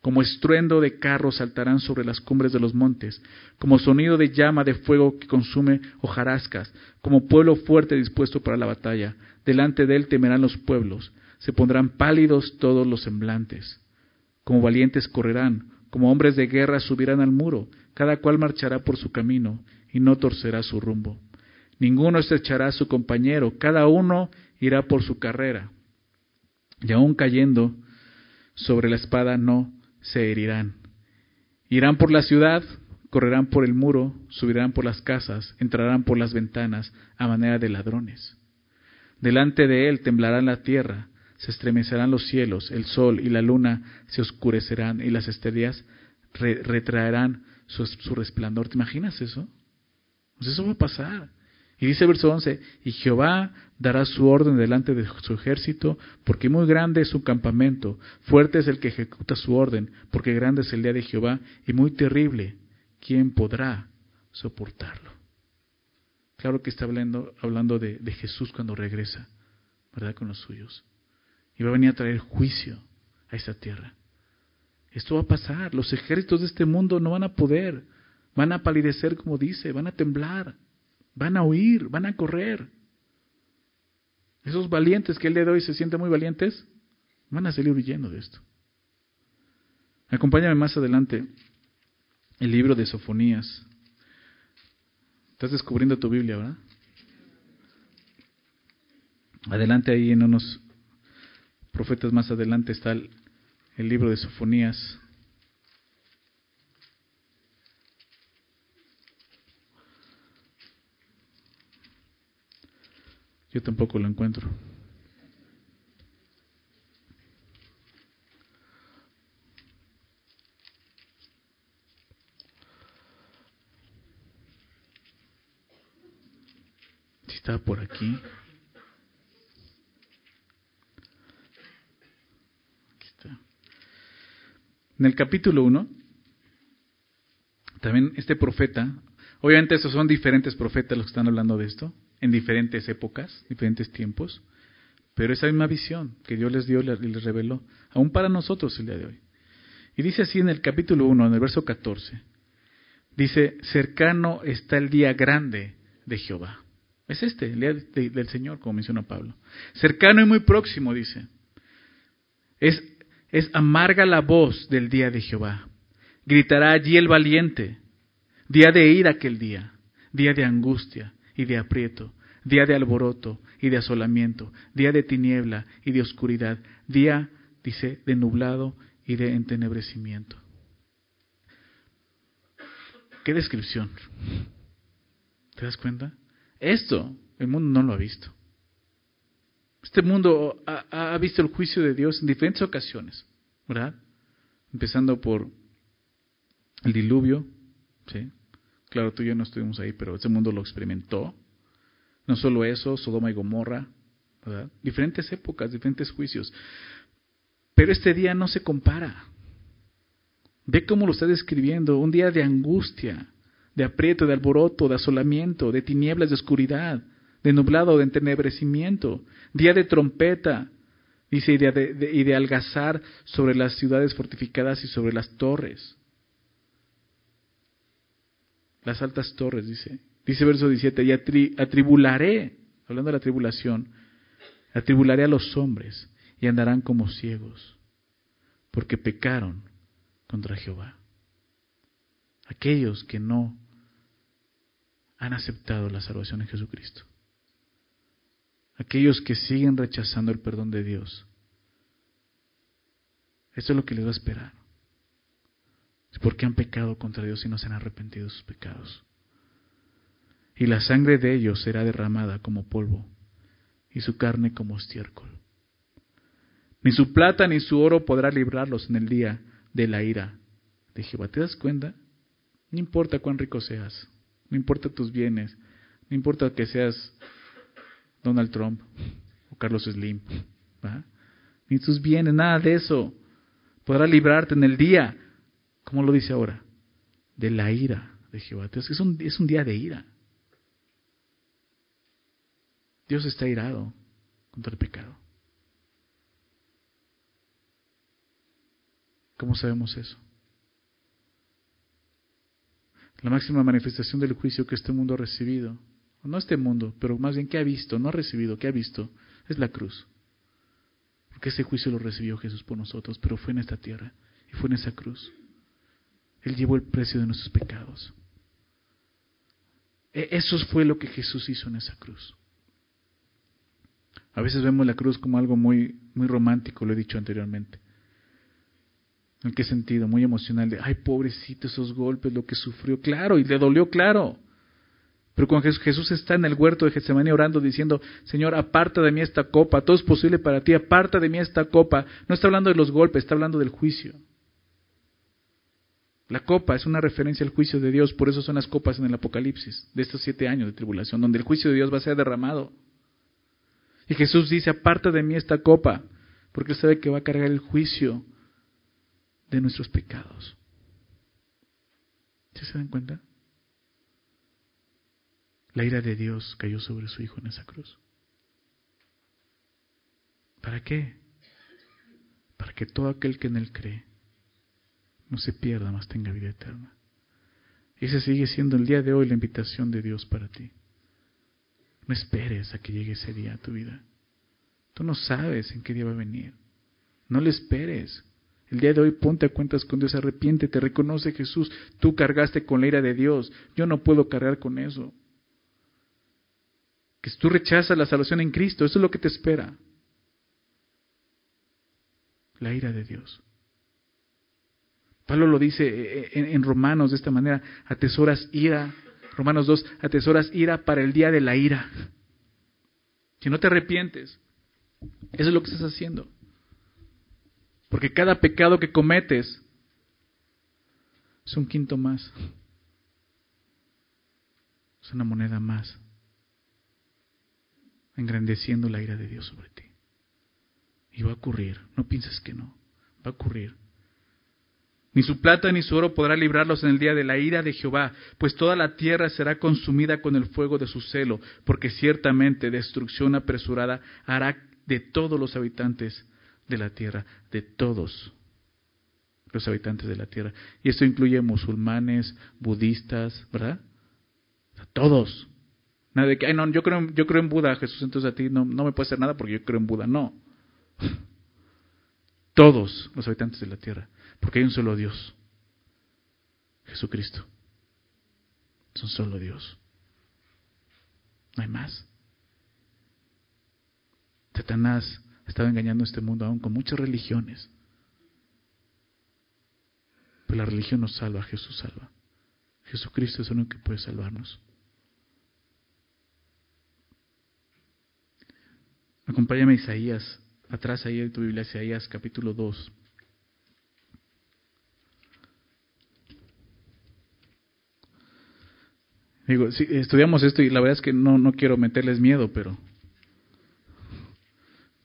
Como estruendo de carros saltarán sobre las cumbres de los montes, como sonido de llama de fuego que consume hojarascas, como pueblo fuerte dispuesto para la batalla. Delante de él temerán los pueblos, se pondrán pálidos todos los semblantes. Como valientes correrán, como hombres de guerra subirán al muro, cada cual marchará por su camino y no torcerá su rumbo. Ninguno estrechará a su compañero, cada uno irá por su carrera. Y aun cayendo sobre la espada no se herirán. Irán por la ciudad, correrán por el muro, subirán por las casas, entrarán por las ventanas a manera de ladrones. Delante de él temblará la tierra, se estremecerán los cielos, el sol y la luna se oscurecerán y las estrellas retraerán su, resplandor. ¿Te imaginas eso? Pues eso va a pasar. Y dice el verso 11, y Jehová dará su orden delante de su ejército, porque muy grande es su campamento, fuerte es el que ejecuta su orden, porque grande es el día de Jehová, y muy terrible, ¿quién podrá soportarlo? Claro que está hablando, hablando de, de Jesús cuando regresa, ¿verdad? Con los suyos. Y va a venir a traer juicio a esta tierra. Esto va a pasar, los ejércitos de este mundo no van a poder, van a palidecer como dice, van a temblar. Van a huir, van a correr. Esos valientes que el día de hoy se sienten muy valientes, van a salir huyendo de esto. Acompáñame más adelante el libro de Sofonías. Estás descubriendo tu Biblia, ¿verdad? Adelante ahí en unos profetas más adelante está el, libro de Sofonías. Yo tampoco lo encuentro. Si está por. Aquí está. En el capítulo 1, también este profeta, obviamente estos son diferentes profetas los que están hablando de esto, en diferentes épocas, diferentes tiempos, pero esa misma visión que Dios les dio y les reveló, aún para nosotros el día de hoy. Y dice así en el capítulo 1, en el verso 14, dice, cercano está el día grande de Jehová. Es este, el día del Señor, como menciona Pablo. Cercano y muy próximo, dice. Es, es amarga la voz del día de Jehová. Gritará allí el valiente. Día de ira aquel día, día de angustia, y de aprieto, día de alboroto y de asolamiento, día de tiniebla y de oscuridad, día, dice, de nublado y de entenebrecimiento. ¿Qué descripción? ¿Te das cuenta? Esto el mundo no lo ha visto. Este mundo ha, ha, visto el juicio de Dios en diferentes ocasiones, ¿verdad? Empezando por el diluvio, ¿sí? Claro, tú y yo no estuvimos ahí, pero ese mundo lo experimentó. No solo eso, Sodoma y Gomorra, ¿verdad? Diferentes épocas, diferentes juicios. Pero este día no se compara. Ve cómo lo está describiendo, un día de angustia, de aprieto, de alboroto, de asolamiento, de tinieblas, de oscuridad, de nublado, de entenebrecimiento, día de trompeta, dice, y de, algazar sobre las ciudades fortificadas y sobre las torres. las altas torres, dice. Dice verso 17, y atribularé, hablando de la tribulación, atribularé a los hombres y andarán como ciegos, porque pecaron contra Jehová. Aquellos que no han aceptado la salvación en Jesucristo. Aquellos que siguen rechazando el perdón de Dios. Esto es lo que les va a esperar. Es porque han pecado contra Dios y no se han arrepentido de sus pecados. Y la sangre de ellos será derramada como polvo y su carne como estiércol. Ni su plata ni su oro podrá librarlos en el día de la ira de Jehová. ¿Te das cuenta? No importa cuán rico seas, no importa tus bienes, no importa que seas Donald Trump o Carlos Slim, ni tus bienes, nada de eso podrá librarte en el día, como lo dice ahora, de la ira de Jehová. Es un, es un día de ira. Dios está irado contra el pecado. ¿Cómo sabemos eso? La máxima manifestación del juicio que este mundo ha recibido, no este mundo, pero más bien que ha visto, no ha recibido, que ha visto, es la cruz. Porque ese juicio lo recibió Jesús por nosotros, pero fue en esta tierra y fue en esa cruz. Él llevó el precio de nuestros pecados. E-, eso fue lo que Jesús hizo en esa cruz. A veces vemos la cruz como algo muy, muy romántico, lo he dicho anteriormente. ¿En qué sentido? Muy emocional, de, ay, pobrecito, esos golpes, lo que sufrió. Claro, y le dolió, claro. Pero cuando Jesús está en el huerto de Getsemaní orando, diciendo, Señor, aparta de mí esta copa, todo es posible para ti, aparta de mí esta copa. No está hablando de los golpes, está hablando del juicio. La copa es una referencia al juicio de Dios, por eso son las copas en el Apocalipsis, de estos siete años de tribulación, donde el juicio de Dios va a ser derramado. Y Jesús dice, aparta de mí esta copa, porque sabe que va a cargar el juicio de nuestros pecados. ¿Se dan cuenta? La ira de Dios cayó sobre su Hijo en esa cruz. ¿Para qué? Para que todo aquel que en Él cree no se pierda, más tenga vida eterna. Y ese sigue siendo el día de hoy la invitación de Dios para ti. No esperes a que llegue ese día a tu vida. Tú no sabes en qué día va a venir. No le esperes. El día de hoy ponte a cuentas con Dios, arrepiéntete, reconoce Jesús, tú cargaste con la ira de Dios, yo no puedo cargar con eso. Que si tú rechazas la salvación en Cristo, eso es lo que te espera. La ira de Dios. Pablo lo dice eh, eh, en, Romanos de esta manera, atesoras ira, Romanos 2, atesoras ira para el día de la ira. Si no te arrepientes, eso es lo que estás haciendo. Porque cada pecado que cometes es un quinto más. Es una moneda más. Engrandeciendo la ira de Dios sobre ti. Y va a ocurrir. No pienses que no. Va a ocurrir. Ni su plata ni su oro podrá librarlos en el día de la ira de Jehová, pues toda la tierra será consumida con el fuego de su celo, porque ciertamente destrucción apresurada hará de todos los habitantes de la tierra, de todos los habitantes de la tierra. Y esto incluye musulmanes, budistas, ¿verdad? todos. Nada de que, ay, no, yo creo, yo creo en Buda, Jesús, entonces a ti no, no me puede hacer nada porque yo creo en Buda. No. Todos los habitantes de la tierra. Porque hay un solo Dios. Jesucristo. Es un solo Dios. No hay más. Satanás estaba engañando a este mundo aún con muchas religiones. Pero la religión nos salva, Jesús salva. Jesucristo es el único que puede salvarnos. Acompáñame a Isaías, atrás ahí en tu Biblia, Isaías capítulo 2. Digo, si estudiamos esto y la verdad es que no, no quiero meterles miedo, pero,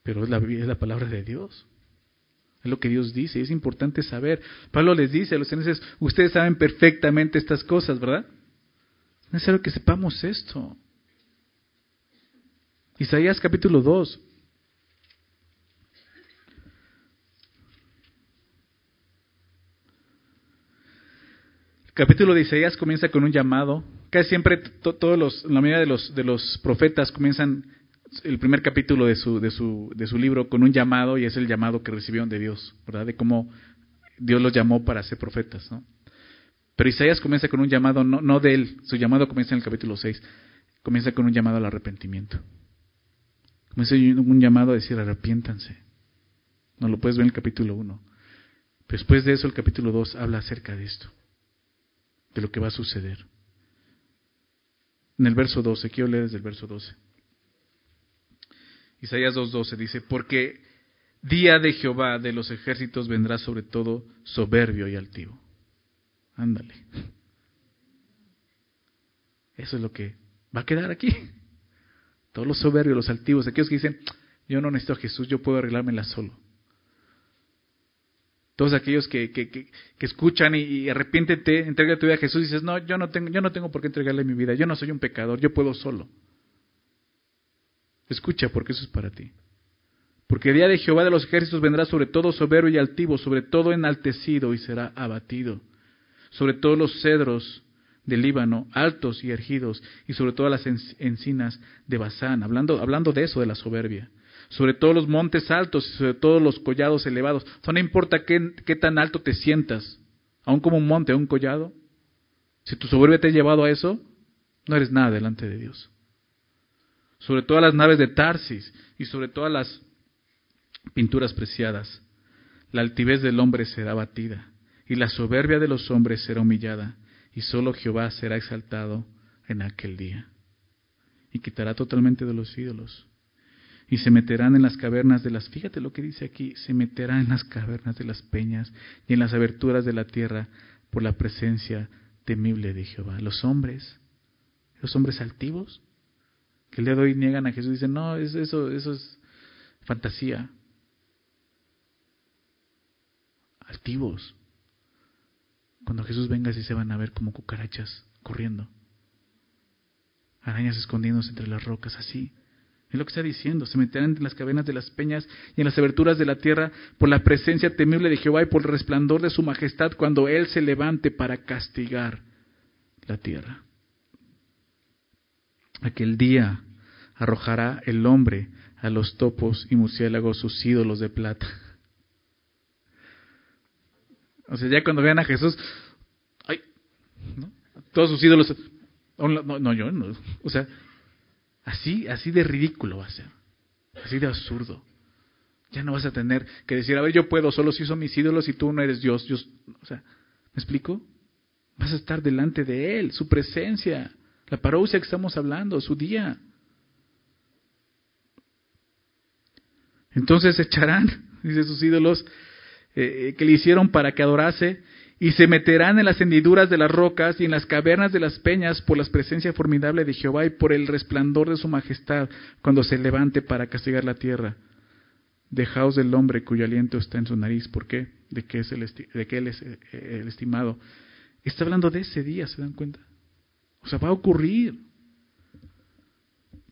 pero es la, es la palabra de Dios. Es lo que Dios dice, es importante saber. Pablo les dice a los censes, ustedes saben perfectamente estas cosas, ¿verdad? Es necesario que sepamos esto. Isaías capítulo 2. capítulo de Isaías comienza con un llamado. Casi siempre todos los, la mayoría de los, de los profetas comienzan el primer capítulo de su, de, su, de su libro con un llamado y es el llamado que recibieron de Dios, ¿verdad? De cómo Dios los llamó para ser profetas, ¿no? Pero Isaías comienza con un llamado, no, no de él, su llamado comienza en el capítulo 6, comienza con un llamado al arrepentimiento. Comienza un llamado a decir arrepiéntanse. No lo puedes ver en el capítulo 1. Después de eso el capítulo 2 habla acerca de esto, de lo que va a suceder. En el verso 12, quiero leer desde el verso 12. Isaías 2.12 dice, porque día de Jehová de los ejércitos vendrá sobre todo soberbio y altivo. Ándale. Eso es lo que va a quedar aquí. Todos los soberbios, los altivos, aquellos que dicen, yo no necesito a Jesús, yo puedo arreglármela solo. Todos aquellos que, que, que, escuchan y, y, arrepiéntete, entrega tu vida a Jesús y dices, no, yo no, tengo, yo no tengo por qué entregarle mi vida, yo no soy un pecador, yo puedo solo. Escucha, porque eso es para ti. Porque el día de Jehová de los ejércitos vendrá sobre todo soberbio y altivo, sobre todo enaltecido y será abatido sobre todos los cedros del Líbano, altos y ergidos, y sobre todas las encinas de Bazán, hablando, hablando de eso, de la soberbia, sobre todos los montes altos y sobre todos los collados elevados. no importa qué, qué tan alto te sientas, aún como un monte o un collado, si tu soberbia te ha llevado a eso, no eres nada delante de Dios. Sobre todas las naves de Tarsis y sobre todas las pinturas preciadas, la altivez del hombre será batida y la soberbia de los hombres será humillada, y solo Jehová será exaltado en aquel día. Y quitará totalmente de los ídolos. Y se meterán en las cavernas de las, fíjate lo que dice aquí, se meterán en las cavernas de las peñas y en las aberturas de la tierra por la presencia temible de Jehová. Los hombres, los hombres altivos, que el día de hoy niegan a Jesús, dicen, no, eso, eso, es fantasía. Altivos, cuando Jesús venga, así se van a ver como cucarachas corriendo. Arañas escondiéndose entre las rocas, así. Es lo que está diciendo. Se meterán en las cavernas de las peñas y en las aberturas de la tierra por la presencia temible de Jehová y por el resplandor de su majestad cuando Él se levante para castigar la tierra. Aquel día arrojará el hombre a los topos y murciélagos sus ídolos de plata o sea, ya cuando vean a Jesús, ay, ¿no? todos sus ídolos, no, no, yo no, o sea, así, así de ridículo va a ser, así de absurdo. Ya no vas a tener que decir, a ver, yo puedo, solo si son mis ídolos y tú no eres Dios. Dios o sea, ¿me explico? Vas a estar delante de Él, su presencia, la parousia que estamos hablando, su día. Entonces echarán, dice sus ídolos, eh, eh, que le hicieron para que adorase, y se meterán en las hendiduras de las rocas y en las cavernas de las peñas por la presencia formidable de Jehová y por el resplandor de su majestad cuando se levante para castigar la tierra. Dejaos del hombre cuyo aliento está en su nariz. ¿Por qué? De que, es el de él es eh, el estimado. Está hablando de ese día, ¿se dan cuenta? O sea, va a ocurrir.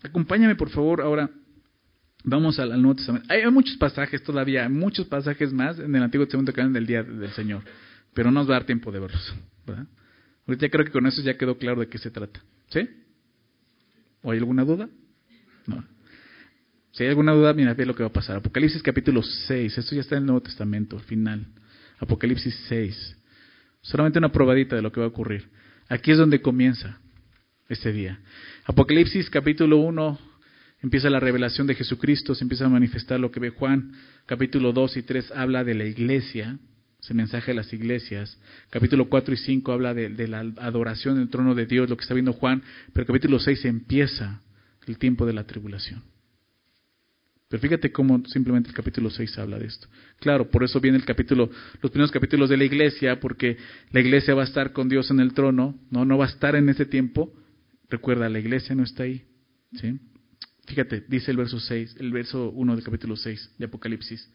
Acompáñame, por favor, ahora Vamos al, Nuevo Testamento. Hay, muchos pasajes todavía, muchos pasajes más en el Antiguo Testamento que hablan del día del Señor, pero no nos va a dar tiempo de verlos. Ahorita creo que con eso ya quedó claro de qué se trata. ¿Sí? ¿O hay alguna duda? No. Si hay alguna duda, mira, ve lo que va a pasar. Apocalipsis capítulo 6, esto ya está en el Nuevo Testamento, al final. Apocalipsis 6. Solamente una probadita de lo que va a ocurrir. Aquí es donde comienza este día. Apocalipsis capítulo 1, empieza la revelación de Jesucristo, se empieza a manifestar lo que ve Juan. Capítulo 2 y 3 habla de la iglesia, ese mensaje de las iglesias. Capítulo 4 y 5 habla de, la adoración del trono de Dios, lo que está viendo Juan. Pero capítulo 6 empieza el tiempo de la tribulación. Pero fíjate cómo simplemente el capítulo 6 habla de esto. Claro, por eso viene el capítulo, los primeros capítulos de la iglesia, porque la iglesia va a estar con Dios en el trono, no, no va a estar en ese tiempo. Recuerda, la iglesia no está ahí. ¿sí? Fíjate, dice el verso 6, el verso 1 del capítulo 6 de Apocalipsis.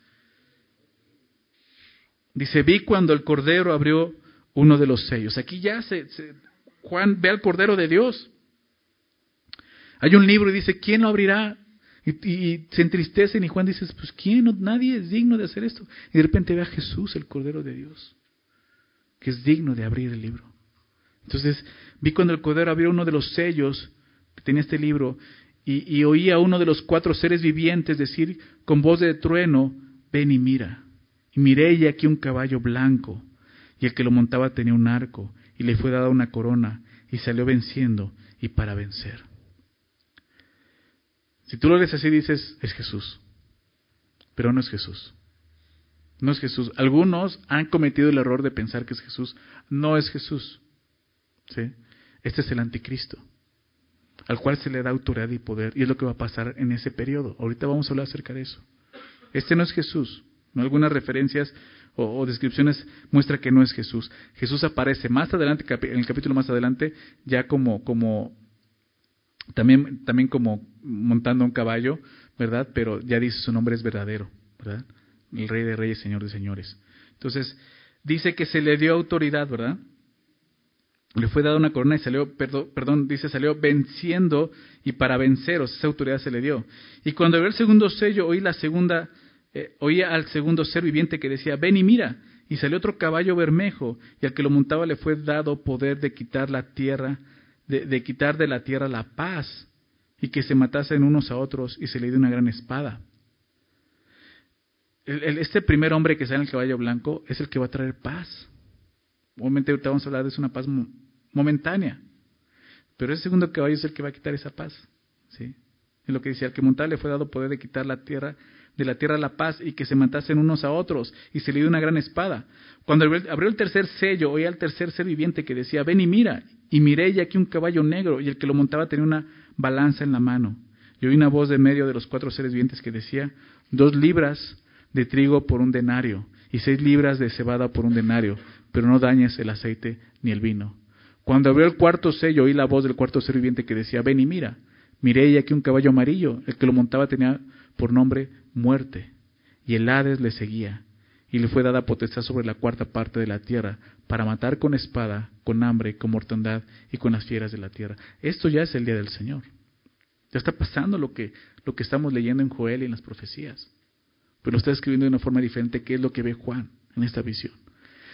Dice, vi cuando el Cordero abrió uno de los sellos. Aquí ya se, Juan ve al Cordero de Dios. Hay un libro y dice, ¿quién lo abrirá? Y, se entristecen y Juan dice, pues ¿quién? nadie es digno de hacer esto. Y de repente ve a Jesús, el Cordero de Dios, que es digno de abrir el libro. Entonces vi cuando el Cordero abrió uno de los sellos que tenía este libro y, oí a uno de los cuatro seres vivientes decir con voz de trueno, ven y mira. Y miré y aquí un caballo blanco y el que lo montaba tenía un arco y le fue dada una corona y salió venciendo y para vencer. Si tú lo lees así dices, es Jesús, pero no es Jesús. No es Jesús. Algunos han cometido el error de pensar que es Jesús. No es Jesús. ¿Sí? Este es el anticristo, al cual se le da autoridad y poder, y es lo que va a pasar en ese periodo. Ahorita vamos a hablar acerca de eso. Este no es Jesús. ¿no? Algunas referencias o, descripciones muestran que no es Jesús. Jesús aparece más adelante, en el capítulo más adelante, ya como, como también, también como montando un caballo, ¿verdad? Pero ya dice su nombre es verdadero, ¿verdad? El rey de reyes, señor de señores. Entonces, dice que se le dio autoridad, ¿verdad? Le fue dada una corona y salió, perdón, perdón, dice, salió venciendo y para venceros, esa autoridad se le dio. Y cuando vio el segundo sello, oí la segunda, eh, oía al segundo ser viviente que decía, ven y mira. Y salió otro caballo bermejo, y al que lo montaba le fue dado poder de quitar la tierra, de, de quitar de la tierra la paz, y que se matasen unos a otros, y se le dio una gran espada este primer hombre que sale en el caballo blanco es el que va a traer paz. Obviamente ahorita vamos a hablar de es una paz momentánea. Pero ese segundo caballo es el que va a quitar esa paz. ¿sí? Es lo que decía, al que montar le fue dado poder de quitar la tierra, de la tierra la paz y que se matasen unos a otros. Y se le dio una gran espada. Cuando abrió el tercer sello, oía al tercer ser viviente que decía, ven y mira. Y miré ya aquí un caballo negro y el que lo montaba tenía una balanza en la mano. Y oí una voz de medio de los cuatro seres vivientes que decía, dos libras de trigo por un denario y seis libras de cebada por un denario, pero no dañes el aceite ni el vino. Cuando abrió el cuarto sello, oí la voz del cuarto ser viviente que decía, ven y mira. Miré y aquí un caballo amarillo, el que lo montaba tenía por nombre muerte, y el Hades le seguía, y le fue dada potestad sobre la cuarta parte de la tierra, para matar con espada, con hambre, con mortandad y con las fieras de la tierra. Esto ya es el día del Señor. Ya está pasando lo que, lo que estamos leyendo en Joel y en las profecías pero lo está escribiendo de una forma diferente, que es lo que ve Juan en esta visión.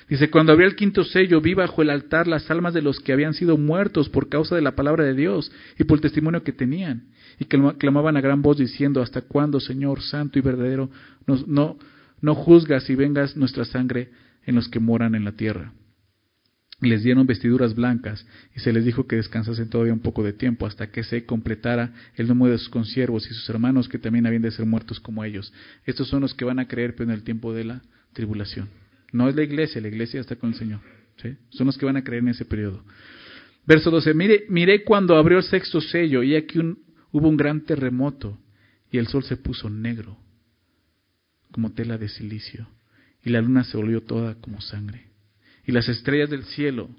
Dice, cuando abrió el quinto sello, vi bajo el altar las almas de los que habían sido muertos por causa de la palabra de Dios y por el testimonio que tenían, y que clamaban a gran voz diciendo, ¿hasta cuándo, Señor, santo y verdadero, no, no juzgas y vengas nuestra sangre en los que moran en la tierra? les dieron vestiduras blancas y se les dijo que descansasen todavía un poco de tiempo hasta que se completara el número de sus consiervos y sus hermanos que también habían de ser muertos como ellos. Estos son los que van a creer pero en el tiempo de la tribulación. No es la iglesia, la iglesia está con el Señor. ¿sí? Son los que van a creer en ese periodo. Verso 12. Mire, miré cuando abrió el sexto sello y aquí hubo un gran terremoto y el sol se puso negro como tela de silicio y la luna se volvió toda como sangre y las estrellas del cielo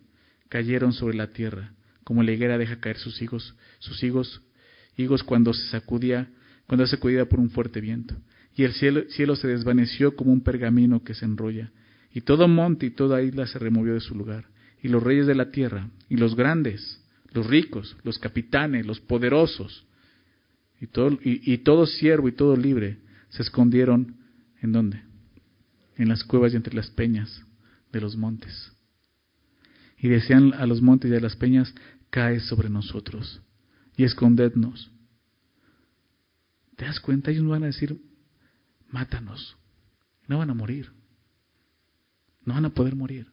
cayeron sobre la tierra, como la higuera deja caer sus higos, sus higos, higos cuando se sacudía, cuando es sacudida por un fuerte viento. Y el cielo, cielo se desvaneció como un pergamino que se enrolla, y todo monte y toda isla se removió de su lugar, y los reyes de la tierra, y los grandes, los ricos, los capitanes, los poderosos, y todo, y todo siervo y todo libre, se escondieron en dónde? En las cuevas y entre las peñas de los montes. Y decían a los montes y a las peñas, cae sobre nosotros y escondednos. ¿Te das cuenta? Ellos van a decir, mátanos. No van a morir. No van a poder morir.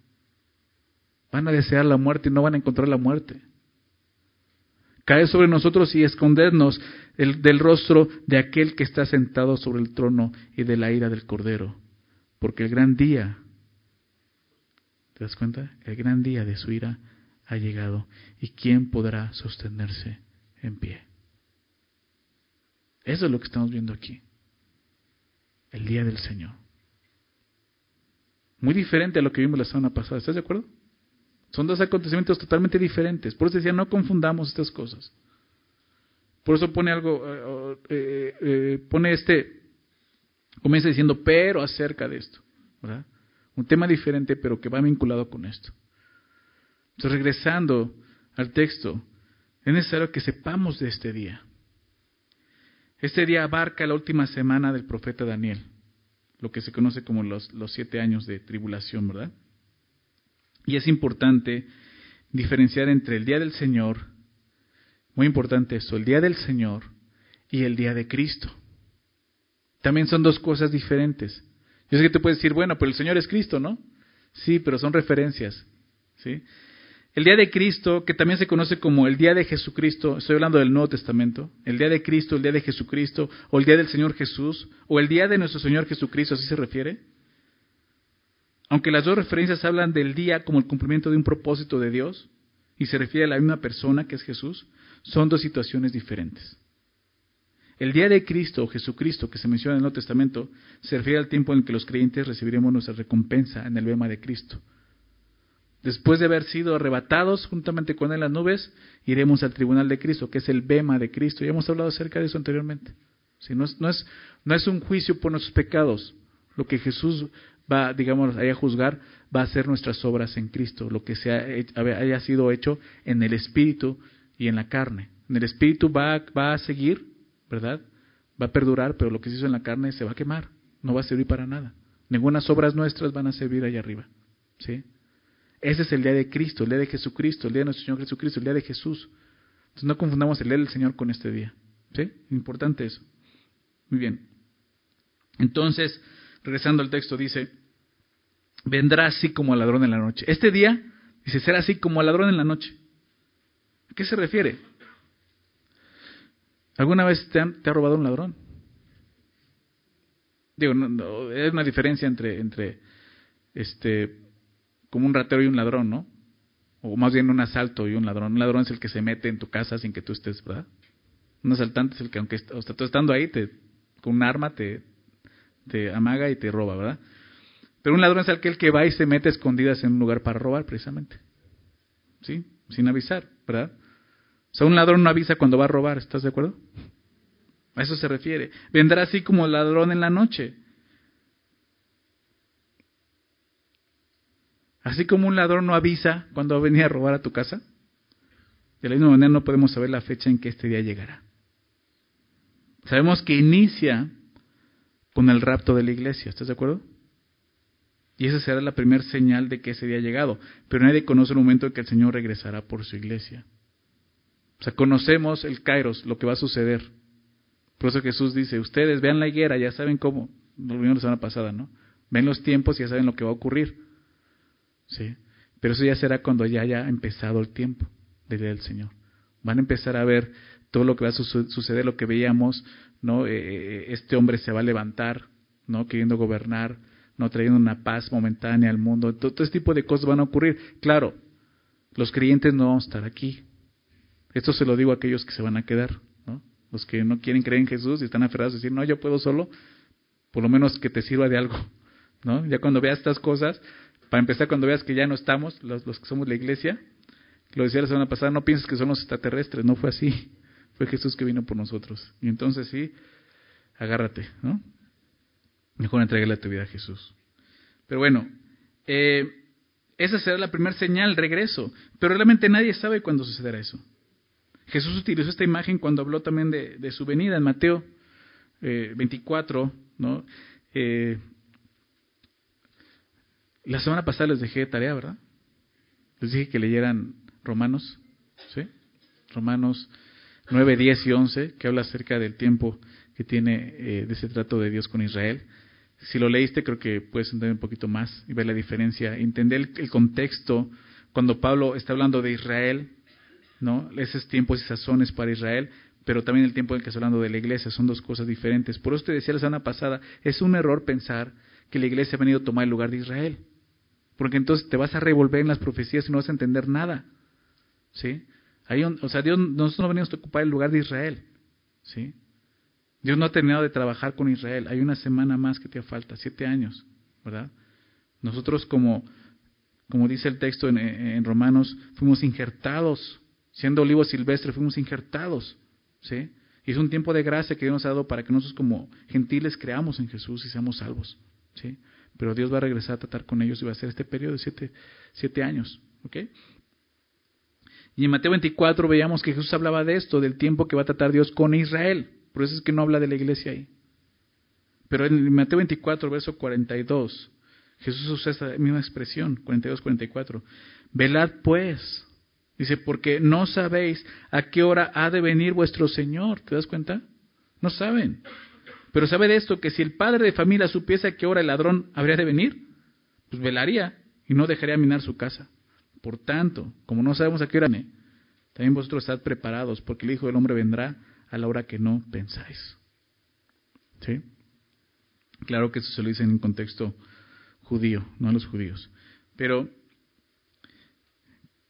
Van a desear la muerte y no van a encontrar la muerte. Cae sobre nosotros y escondednos el, del rostro de aquel que está sentado sobre el trono y de la ira del Cordero. Porque el gran día ¿Te das cuenta? El gran día de su ira ha llegado. ¿Y quién podrá sostenerse en pie? Eso es lo que estamos viendo aquí. El día del Señor. Muy diferente a lo que vimos la semana pasada. ¿Estás de acuerdo? Son dos acontecimientos totalmente diferentes. Por eso decía, no confundamos estas cosas. Por eso pone algo, eh, eh, eh, pone este, comienza diciendo, pero acerca de esto. ¿verdad? Un tema diferente, pero que va vinculado con esto. Entonces, regresando al texto, es necesario que sepamos de este día. Este día abarca la última semana del profeta Daniel, lo que se conoce como los, los siete años de tribulación, ¿verdad? Y es importante diferenciar entre el día del Señor, muy importante esto, el día del Señor y el día de Cristo. También son dos cosas diferentes. Yo sé que tú puedes decir, bueno, pero el Señor es Cristo, ¿no? Sí, pero son referencias. ¿sí? El día de Cristo, que también se conoce como el día de Jesucristo, estoy hablando del Nuevo Testamento, el día de Cristo, el día de Jesucristo, o el día del Señor Jesús, o el día de nuestro Señor Jesucristo, así se refiere. Aunque las dos referencias hablan del día como el cumplimiento de un propósito de Dios, y se refiere a la misma persona que es Jesús, son dos situaciones diferentes. El día de Cristo o Jesucristo que se menciona en el Nuevo Testamento se refiere al tiempo en que los creyentes recibiremos nuestra recompensa en el bema de Cristo. Después de haber sido arrebatados juntamente con él en las nubes, iremos al tribunal de Cristo, que es el bema de Cristo. Ya hemos hablado acerca de eso anteriormente. Si no, es, no, es, no es un juicio por nuestros pecados. Lo que Jesús va, digamos, a juzgar, va a ser nuestras obras en Cristo, lo que sea, haya sido hecho en el Espíritu y en la carne. En el Espíritu va, va a seguir, ¿verdad? Va a perdurar, pero lo que se hizo en la carne se va a quemar, no va a servir para nada. Ningunas obras nuestras van a servir allá arriba. ¿Sí? Ese es el día de Cristo, el día de Jesucristo, el día de nuestro Señor Jesucristo, el día de Jesús. Entonces no confundamos el día del Señor con este día. ¿Sí? Importante eso. Muy bien. Entonces, regresando al texto, dice, vendrá así como ladrón en la noche. Este día, dice, será así como ladrón en la noche. ¿A qué se refiere? ¿Alguna vez te, te ha robado un ladrón? Digo, no, es una diferencia entre, entre este, como un ratero y un ladrón, ¿no? O más bien un asalto y un ladrón. Un ladrón es el que se mete en tu casa sin que tú estés, ¿verdad? Un asaltante es el que, aunque tú estando ahí, te, con un arma te, te amaga y te roba, ¿verdad? Pero un ladrón es aquel que va y se mete escondidas en un lugar para robar, precisamente. ¿Sí? Sin avisar, ¿verdad? O sea, un ladrón no avisa cuando va a robar, ¿estás de acuerdo? A eso se refiere. Vendrá así como ladrón en la noche. Así como un ladrón no avisa cuando va a venir a robar a tu casa, de la misma manera no podemos saber la fecha en que este día llegará. Sabemos que inicia con el rapto de la iglesia, ¿estás de acuerdo? Y esa será la primera señal de que ese día ha llegado. Pero nadie conoce el momento en que el Señor regresará por su iglesia. O sea, conocemos el Kairos, lo que va a suceder. Por eso Jesús dice, ustedes vean la higuera, ya saben cómo, lo vimos la semana pasada, ¿no? Ven los tiempos y ya saben lo que va a ocurrir. ¿Sí? Pero eso ya será cuando ya haya empezado el tiempo del día del Señor. Van a empezar a ver todo lo que va a suceder, lo que veíamos, ¿no? Eh, eh, este hombre se va a levantar, ¿no? Queriendo gobernar, ¿no? Trayendo una paz momentánea al mundo. Todo, todo este tipo de cosas van a ocurrir. Claro, los creyentes no van a estar aquí, esto se lo digo a aquellos que se van a quedar, ¿no? Los que no quieren creer en Jesús y están aferrados a decir, no, yo puedo solo, por lo menos que te sirva de algo, ¿no? Ya cuando veas estas cosas, para empezar, cuando veas que ya no estamos, los, que somos la iglesia, lo decía la semana pasada, no pienses que son los extraterrestres, no fue así, fue Jesús que vino por nosotros. Y entonces sí, agárrate, ¿no? Mejor entregarle tu vida a Jesús. Pero bueno, eh, esa será la primera señal, regreso. Pero realmente nadie sabe cuándo sucederá eso. Jesús utilizó esta imagen cuando habló también de, su venida en Mateo 24, eh, ¿no? Eh, la semana pasada les dejé tarea, ¿verdad? Les dije que leyeran Romanos, ¿sí? Romanos 9, 10 y 11, que habla acerca del tiempo que tiene eh, de ese trato de Dios con Israel. Si lo leíste, creo que puedes entender un poquito más y ver la diferencia, entender el contexto cuando Pablo está hablando de Israel, ¿no? Esos tiempos y sazones para Israel, pero también el tiempo en el que está hablando de la iglesia, son dos cosas diferentes. Por eso te decía la semana pasada, es un error pensar que la iglesia ha venido a tomar el lugar de Israel, porque entonces te vas a revolver en las profecías y no vas a entender nada. ¿Sí? Hay o sea, Dios, nosotros no venimos a ocupar el lugar de Israel. ¿Sí? Dios no ha terminado de trabajar con Israel. Hay una semana más que te falta, siete años, ¿verdad? Nosotros como, como dice el texto en, Romanos, fuimos injertados siendo olivos silvestres, fuimos injertados. ¿sí? Y es un tiempo de gracia que Dios nos ha dado para que nosotros como gentiles creamos en Jesús y seamos salvos. ¿sí? Pero Dios va a regresar a tratar con ellos y va a hacer este periodo de siete, siete años. ¿ok? Y en Mateo 24 veíamos que Jesús hablaba de esto, del tiempo que va a tratar Dios con Israel. Por eso es que no habla de la iglesia ahí. Pero en Mateo 24, verso 42, Jesús usa esta misma expresión, 42-44. Velad pues, Dice, porque no sabéis a qué hora ha de venir vuestro Señor. ¿Te das cuenta? No saben. Pero sabe de esto, que si el padre de familia supiese a qué hora el ladrón habría de venir, pues velaría y no dejaría minar su casa. Por tanto, como no sabemos a qué hora viene, también vosotros estad preparados, porque el Hijo del Hombre vendrá a la hora que no pensáis. ¿Sí? Claro que eso se lo dice en un contexto judío, no a los judíos. Pero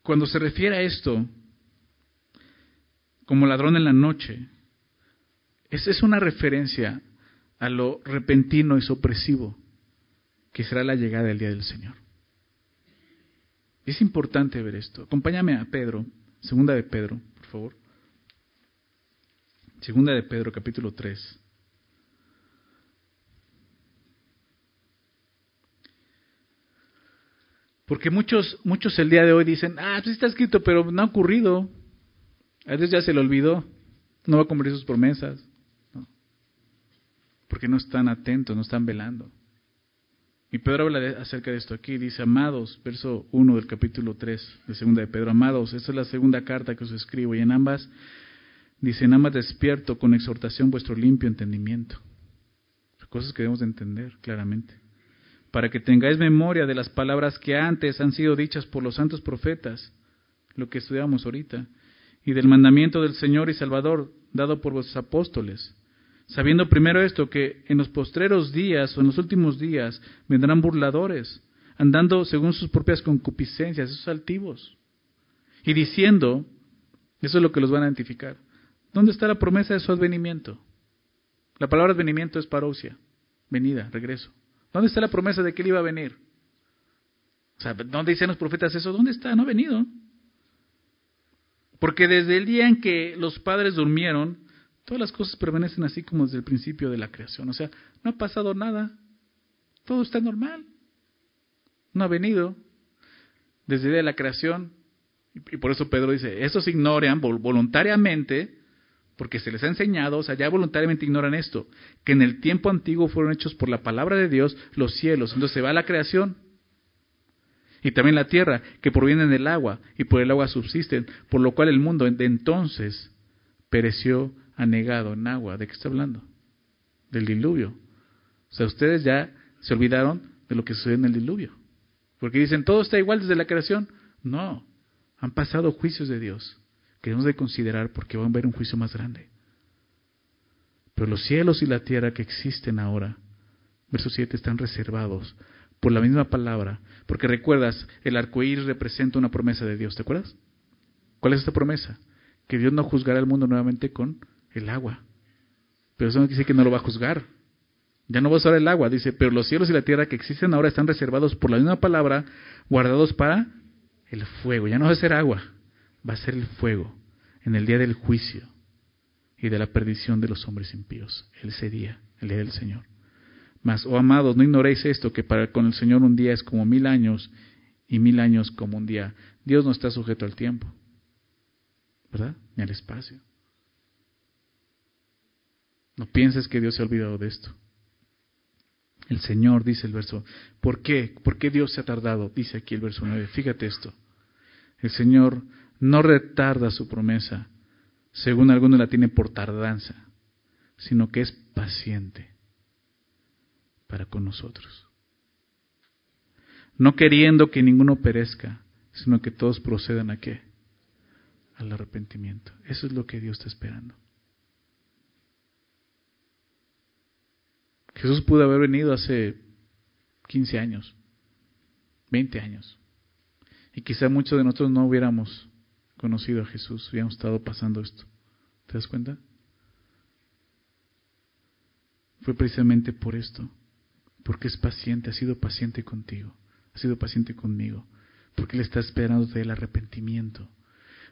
cuando se refiere a esto, como ladrón en la noche, esa es una referencia a lo repentino y sopresivo que será la llegada del día del Señor. Es importante ver esto. Acompáñame a Pedro, segunda de Pedro, por favor. Segunda de Pedro, capítulo 3. Porque muchos, muchos el día de hoy dicen, ah, pues está escrito, pero no ha ocurrido. A Dios ya se le olvidó, no va a cumplir sus promesas. Porque no están atentos, no están velando. Y Pedro habla acerca de esto aquí, dice, amados, verso 1 del capítulo 3 de segunda de Pedro, amados, esta es la segunda carta que os escribo, y en ambas, dice, en ambas despierto con exhortación vuestro limpio entendimiento. Cosas que debemos de entender claramente para que tengáis memoria de las palabras que antes han sido dichas por los santos profetas, lo que estudiamos ahorita, y del mandamiento del Señor y Salvador dado por vuestros apóstoles, sabiendo primero esto, que en los postreros días o en los últimos días vendrán burladores, andando según sus propias concupiscencias, esos altivos, y diciendo, eso es lo que los van a identificar, ¿dónde está la promesa de su advenimiento? La palabra advenimiento es parousia, venida, regreso. ¿Dónde está la promesa de que él iba a venir? O sea, ¿dónde dicen los profetas eso? ¿Dónde está? No ha venido. Porque desde el día en que los padres durmieron, todas las cosas permanecen así como desde el principio de la creación. O sea, no ha pasado nada. Todo está normal. No ha venido. Desde la creación. Y por eso Pedro dice, esos ignoran voluntariamente porque se les ha enseñado, o sea, ya voluntariamente ignoran esto, que en el tiempo antiguo fueron hechos por la palabra de Dios los cielos. Entonces se va la creación. Y también la tierra, que provienen del agua, y por el agua subsisten, por lo cual el mundo de entonces pereció anegado en agua. ¿De qué está hablando? Del diluvio. O sea, ustedes ya se olvidaron de lo que sucedió en el diluvio. Porque dicen, todo está igual desde la creación. No, han pasado juicios de Dios que debemos de considerar porque van a ver un juicio más grande. Pero los cielos y la tierra que existen ahora, verso 7, están reservados por la misma palabra, porque recuerdas, el arcoíris representa una promesa de Dios, ¿te acuerdas? ¿Cuál es esta promesa? Que Dios no juzgará al mundo nuevamente con el agua. Pero eso no dice que no lo va a juzgar. Ya no va a usar el agua, dice, pero los cielos y la tierra que existen ahora están reservados por la misma palabra, guardados para el fuego. Ya no va a ser agua, va a ser el fuego en el día del juicio y de la perdición de los hombres impíos, ese día, el día del Señor. Mas, oh amados, no ignoréis esto, que para con el Señor un día es como mil años y mil años como un día. Dios no está sujeto al tiempo, ¿verdad? Ni al espacio. No pienses que Dios se ha olvidado de esto. El Señor, dice el verso, ¿por qué? ¿Por qué Dios se ha tardado? Dice aquí el verso 9. Fíjate esto. El Señor no retarda su promesa, según algunos la tiene por tardanza, sino que es paciente para con nosotros. No queriendo que ninguno perezca, sino que todos procedan a qué? Al arrepentimiento. Eso es lo que Dios está esperando. Jesús pudo haber venido hace 15 años, 20 años. Y quizá muchos de nosotros no hubiéramos conocido a Jesús, habíamos estado pasando esto. ¿Te das cuenta? Fue precisamente por esto, porque es paciente, ha sido paciente contigo, ha sido paciente conmigo, porque Él está esperando del arrepentimiento.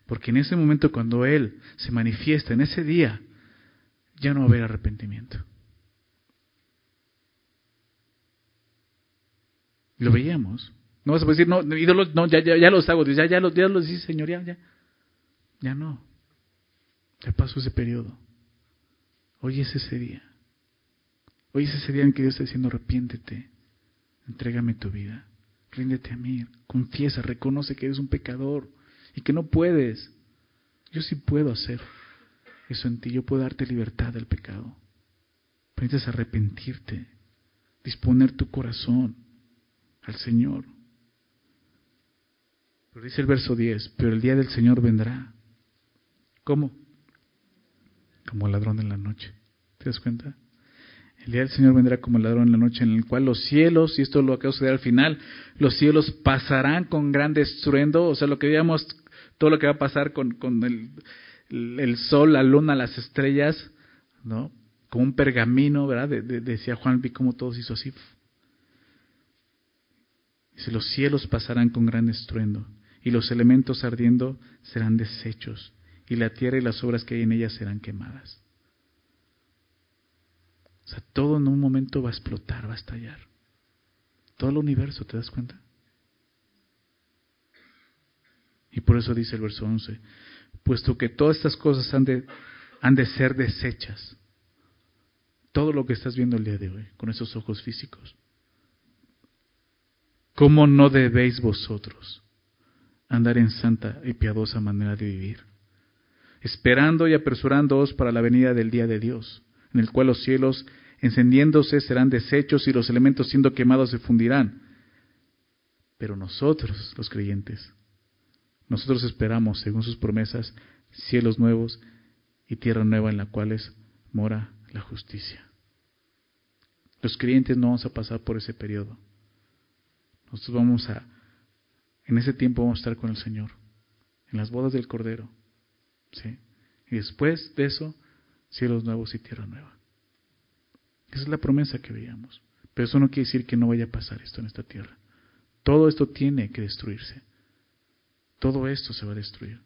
Porque en ese momento cuando Él se manifiesta, en ese día, ya no va a haber arrepentimiento. Lo veíamos. No vas a decir, no, ídolos, no, ya, ya, ya los hago, ya, ya, los, ya los dice, Señor, ya, ya. No. Ya pasó ese periodo. Hoy es ese día. Hoy es ese día en que Dios está diciendo, arrepiéntete, entrégame tu vida, ríndete a mí, confiesa, reconoce que eres un pecador y que no puedes. Yo sí puedo hacer eso en ti, yo puedo darte libertad del pecado. Arrepentirte, disponer tu corazón al Señor. Pero dice el verso 10, pero el día del Señor vendrá. ¿Cómo? Como ladrón en la noche. ¿Te das cuenta? El día del Señor vendrá como ladrón en la noche, en el cual los cielos, y esto lo acabo de suceder al final, los cielos pasarán con gran estruendo, o sea, lo que veíamos, todo lo que va a pasar con, con el, el, sol, la luna, las estrellas, ¿no? Como un pergamino, ¿verdad? decía Juan, vi cómo todo se hizo así. Dice, los cielos pasarán con gran estruendo, y los elementos ardiendo serán deshechos, y la tierra y las obras que hay en ella serán quemadas. O sea, todo en un momento va a explotar, va a estallar. Todo el universo, ¿te das cuenta? Y por eso dice el verso 11, puesto que todas estas cosas han de, han de ser desechas. Todo lo que estás viendo el día de hoy, con esos ojos físicos. ¿Cómo no debéis vosotros andar en santa y piadosa manera de vivir? Esperando y apresurándoos para la venida del día de Dios, en el cual los cielos encendiéndose serán deshechos y los elementos siendo quemados se fundirán. Pero nosotros, los creyentes, nosotros esperamos, según sus promesas, cielos nuevos y tierra nueva en la cual mora la justicia. Los creyentes no vamos a pasar por ese periodo. Nosotros vamos a, en ese tiempo vamos a estar con el Señor, en las bodas del Cordero. ¿sí? Y después de eso, cielos nuevos y tierra nueva. Esa es la promesa que veíamos. Pero eso no quiere decir que no vaya a pasar esto en esta tierra. Todo esto tiene que destruirse. Todo esto se va a destruir.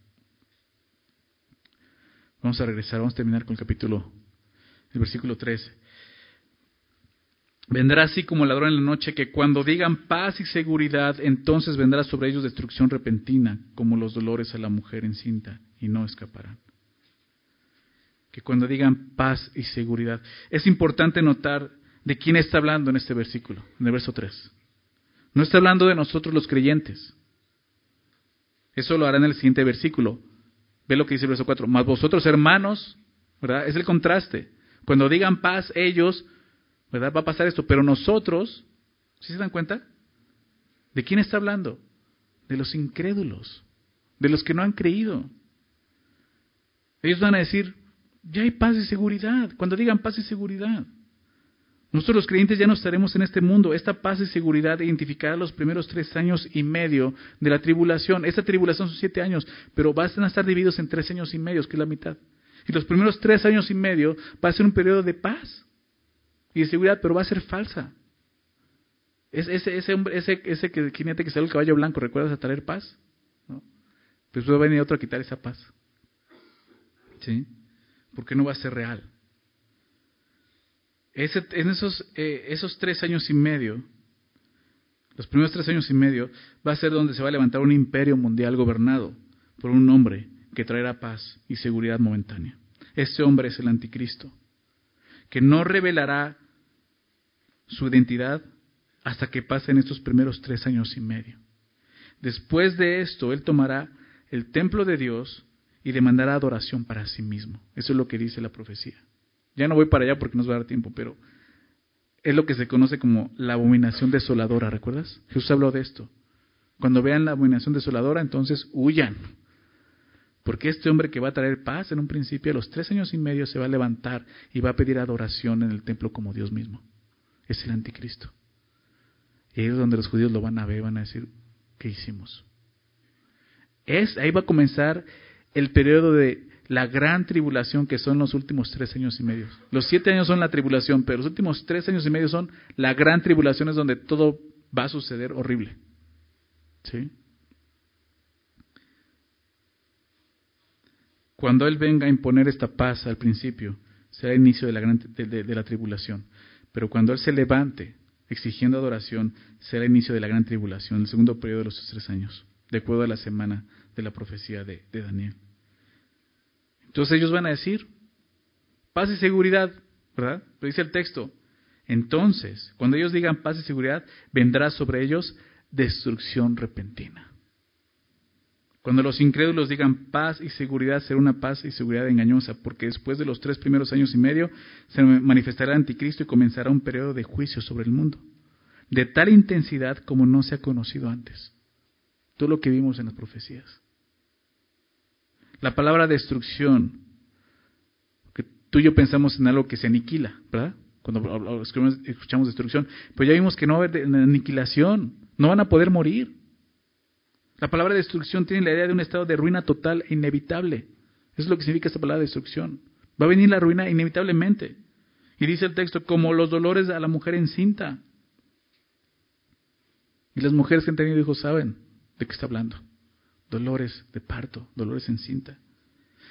Vamos a regresar, vamos a terminar con el capítulo, el versículo 13. Vendrá así como ladrón en la noche, que cuando digan paz y seguridad, entonces vendrá sobre ellos destrucción repentina, como los dolores a la mujer encinta, y no escaparán. Que cuando digan paz y seguridad. Es importante notar de quién está hablando en este versículo, en el verso 3. No está hablando de nosotros los creyentes. Eso lo hará en el siguiente versículo. Ve lo que dice el verso 4. Mas vosotros, hermanos, ¿verdad? Es el contraste. Cuando digan paz, ellos, ¿verdad? Va a pasar esto. Pero nosotros, ¿sí se dan cuenta? ¿De quién está hablando? De los incrédulos, de los que no han creído. Ellos van a decir, ya hay paz y seguridad. Cuando digan paz y seguridad. Nosotros los creyentes ya no estaremos en este mundo. Esta paz y seguridad identificará los primeros tres años y medio de la tribulación. Esta tribulación son siete años, pero van a estar divididos en tres años y medio, que es la mitad. Y los primeros tres años y medio va a ser un periodo de paz y de seguridad, pero va a ser falsa. Es, ese, ese, hombre, ese, ese que, jinete que sale el caballo blanco, ¿recuerdas a traer paz? ¿No? Después va a venir otro a quitar esa paz. ¿Sí? Porque no va a ser real en esos, eh, esos tres años y medio, los primeros tres años y medio, va a ser donde se va a levantar un imperio mundial gobernado por un hombre que traerá paz y seguridad momentánea. Este hombre es el anticristo, que no revelará su identidad hasta que pasen estos primeros tres años y medio. Después de esto, él tomará el templo de Dios y demandará adoración para sí mismo. Eso es lo que dice la profecía. Ya no voy para allá porque nos va a dar tiempo, pero es lo que se conoce como la abominación desoladora, ¿recuerdas? Jesús habló de esto. Cuando vean la abominación desoladora, entonces huyan. Porque este hombre que va a traer paz en un principio, a los tres años y medio, se va a levantar y va a pedir adoración en el templo como Dios mismo. Es el anticristo. Y ahí es donde los judíos lo van a ver, van a decir, ¿qué hicimos? Es, ahí va a comenzar el periodo de la gran tribulación que son los últimos tres años y medio. Los siete años son la tribulación, pero los últimos tres años y medio son la gran tribulación, es donde todo va a suceder horrible. ¿Sí? Cuando Él venga a imponer esta paz al principio, será el inicio de la, gran, de, la tribulación. Pero cuando Él se levante exigiendo adoración, será el inicio de la gran tribulación, el segundo periodo de los tres años, de acuerdo a la semana de la profecía de Daniel. Entonces ellos van a decir, paz y seguridad, ¿verdad? Lo dice el texto. Entonces, cuando ellos digan paz y seguridad, vendrá sobre ellos destrucción repentina. Cuando los incrédulos digan paz y seguridad, será una paz y seguridad engañosa, porque después de los tres primeros años y medio se manifestará el anticristo y comenzará un periodo de juicio sobre el mundo, de tal intensidad como no se ha conocido antes. Todo lo que vimos en las profecías. La palabra destrucción, que tú y yo pensamos en algo que se aniquila, ¿verdad? Cuando escuchamos destrucción, pero ya vimos que no va a haber aniquilación, no van a poder morir. La palabra destrucción tiene la idea de un estado de ruina total e inevitable. Eso es lo que significa esta palabra destrucción. Va a venir la ruina inevitablemente. Y dice el texto, como los dolores a la mujer encinta. Y las mujeres que han tenido hijos saben de qué está hablando. Dolores de parto, dolores en cinta.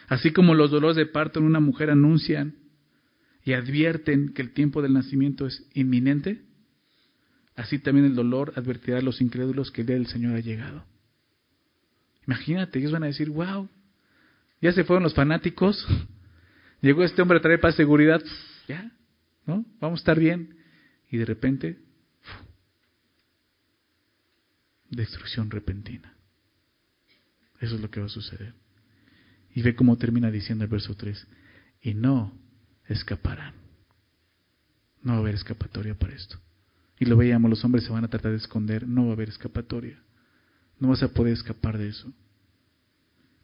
Así como los dolores de parto en una mujer anuncian y advierten que el tiempo del nacimiento es inminente, así también el dolor advertirá a los incrédulos que el día del Señor ha llegado. Imagínate, ellos van a decir, wow, ya se fueron los fanáticos, llegó este hombre a traer paz, seguridad, ya, ¿no? Vamos a estar bien. Y de repente, destrucción repentina. Eso es lo que va a suceder. Y ve cómo termina diciendo el verso 3, y no escaparán. No va a haber escapatoria para esto. Y lo veíamos, los hombres se van a tratar de esconder, no va a haber escapatoria. No vas a poder escapar de eso.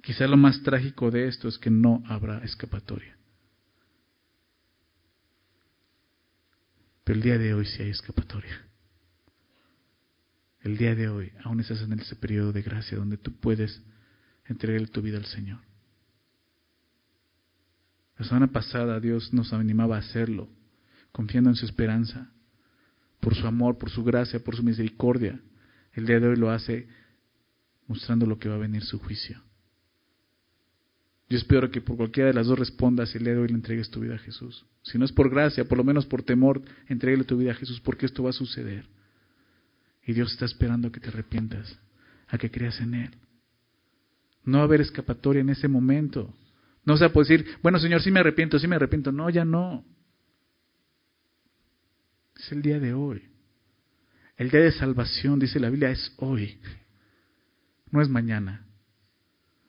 Quizá lo más trágico de esto es que no habrá escapatoria. Pero el día de hoy sí hay escapatoria. El día de hoy aún estás en ese periodo de gracia donde tú puedes entregar tu vida al Señor. La semana pasada Dios nos animaba a hacerlo, confiando en su esperanza, por su amor, por su gracia, por su misericordia. El día de hoy lo hace mostrando lo que va a venir su juicio. Yo espero que por cualquiera de las dos respondas el día de hoy le entregues tu vida a Jesús. Si no es por gracia, por lo menos por temor, entreguele tu vida a Jesús, porque esto va a suceder. Y Dios está esperando a que te arrepientas, a que creas en Él. No va a haber escapatoria en ese momento. No se a decir, bueno Señor, sí me arrepiento, sí me arrepiento. No, ya no. Es el día de hoy. El día de salvación, dice la Biblia, es hoy no es mañana.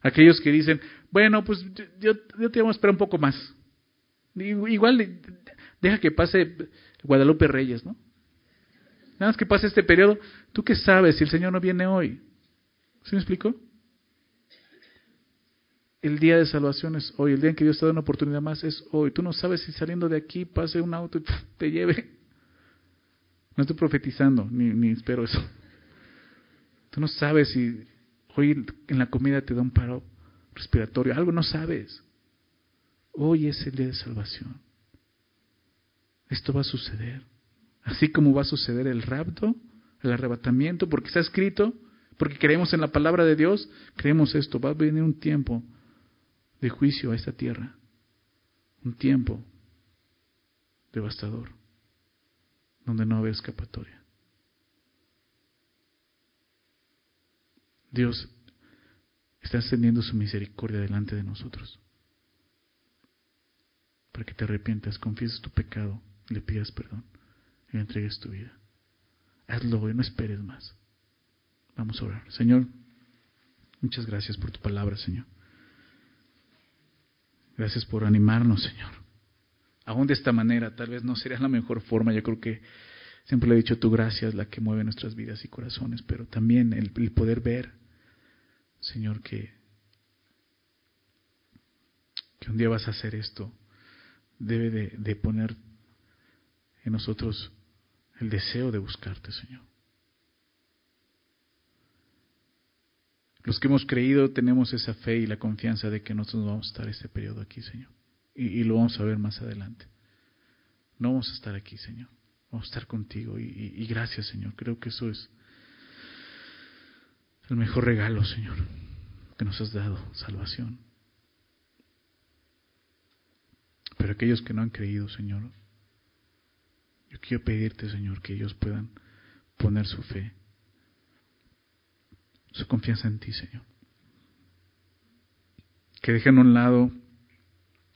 Aquellos que dicen, bueno, pues yo, yo te vamos a esperar un poco más. Igual deja que pase Guadalupe Reyes, ¿no? Nada más que pase este periodo. ¿Tú qué sabes si el Señor no viene hoy? ¿Sí me explico? El día de salvación es hoy, el día en que Dios te da una oportunidad más es hoy. Tú no sabes si saliendo de aquí pase un auto y te lleve. No estoy profetizando, ni, ni espero eso. Tú no sabes si Hoy en la comida te da un paro respiratorio, algo no sabes. Hoy es el día de salvación. Esto va a suceder. Así como va a suceder el rapto, el arrebatamiento, porque está escrito, porque creemos en la palabra de Dios, creemos esto. Va a venir un tiempo de juicio a esta tierra. Un tiempo devastador, donde no haber escapatoria. Dios está extendiendo su misericordia delante de nosotros. Para que te arrepientas, confieses tu pecado, le pidas perdón y le entregues tu vida. Hazlo hoy, no esperes más. Vamos a orar. Señor, muchas gracias por tu palabra, Señor. Gracias por animarnos, Señor. Aún de esta manera, tal vez no sería la mejor forma. Yo creo que siempre le he dicho, tu gracia es la que mueve nuestras vidas y corazones, pero también el, el poder ver Señor, que, que un día vas a hacer esto, debe de, poner en nosotros el deseo de buscarte, Señor. Los que hemos creído tenemos esa fe y la confianza de que nosotros vamos a estar este periodo aquí, Señor. Y, lo vamos a ver más adelante. No vamos a estar aquí, Señor. Vamos a estar contigo. Y, y gracias, Señor. Creo que eso es el mejor regalo, Señor, que nos has dado, salvación. Pero aquellos que no han creído, Señor, yo quiero pedirte, Señor, que ellos puedan poner su fe, su confianza en ti, Señor. Que dejen a un lado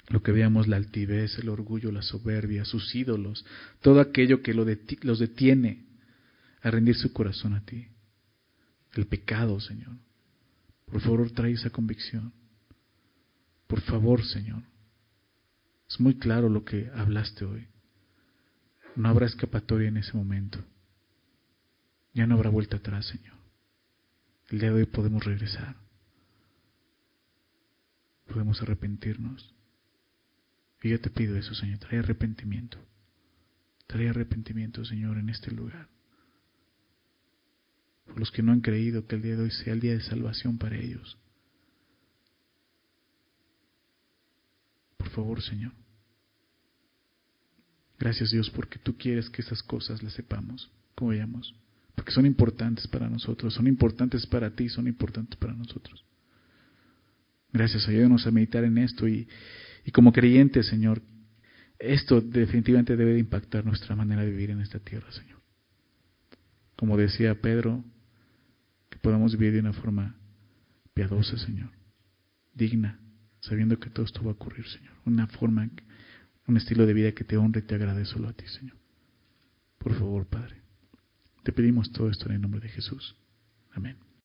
lo que veamos, la altivez, el orgullo, la soberbia, sus ídolos, todo aquello que los detiene a rendir su corazón a ti el pecado, Señor, Por favor, trae esa convicción. Por favor, Señor. Es muy claro lo que hablaste hoy. No habrá escapatoria en ese momento. Ya no habrá vuelta atrás, Señor. El día de hoy podemos regresar. Podemos arrepentirnos. Y yo te pido eso, Señor. Trae arrepentimiento. Trae arrepentimiento, Señor, en este lugar. Por los que no han creído que el día de hoy sea el día de salvación para ellos. Por favor, Señor. Gracias Dios porque tú quieres que esas cosas las sepamos, como veamos, porque son importantes para nosotros, son importantes para ti, son importantes para nosotros. Gracias, ayúdanos a meditar en esto y, y como creyentes, Señor, esto definitivamente debe de impactar nuestra manera de vivir en esta tierra, Señor. Como decía Pedro, podamos vivir de una forma piadosa, Señor, digna, sabiendo que todo esto va a ocurrir, Señor. Una forma, un estilo de vida que te honre y te agrade solo a ti, Señor. Por favor, Padre, te pedimos todo esto en el nombre de Jesús. Amén.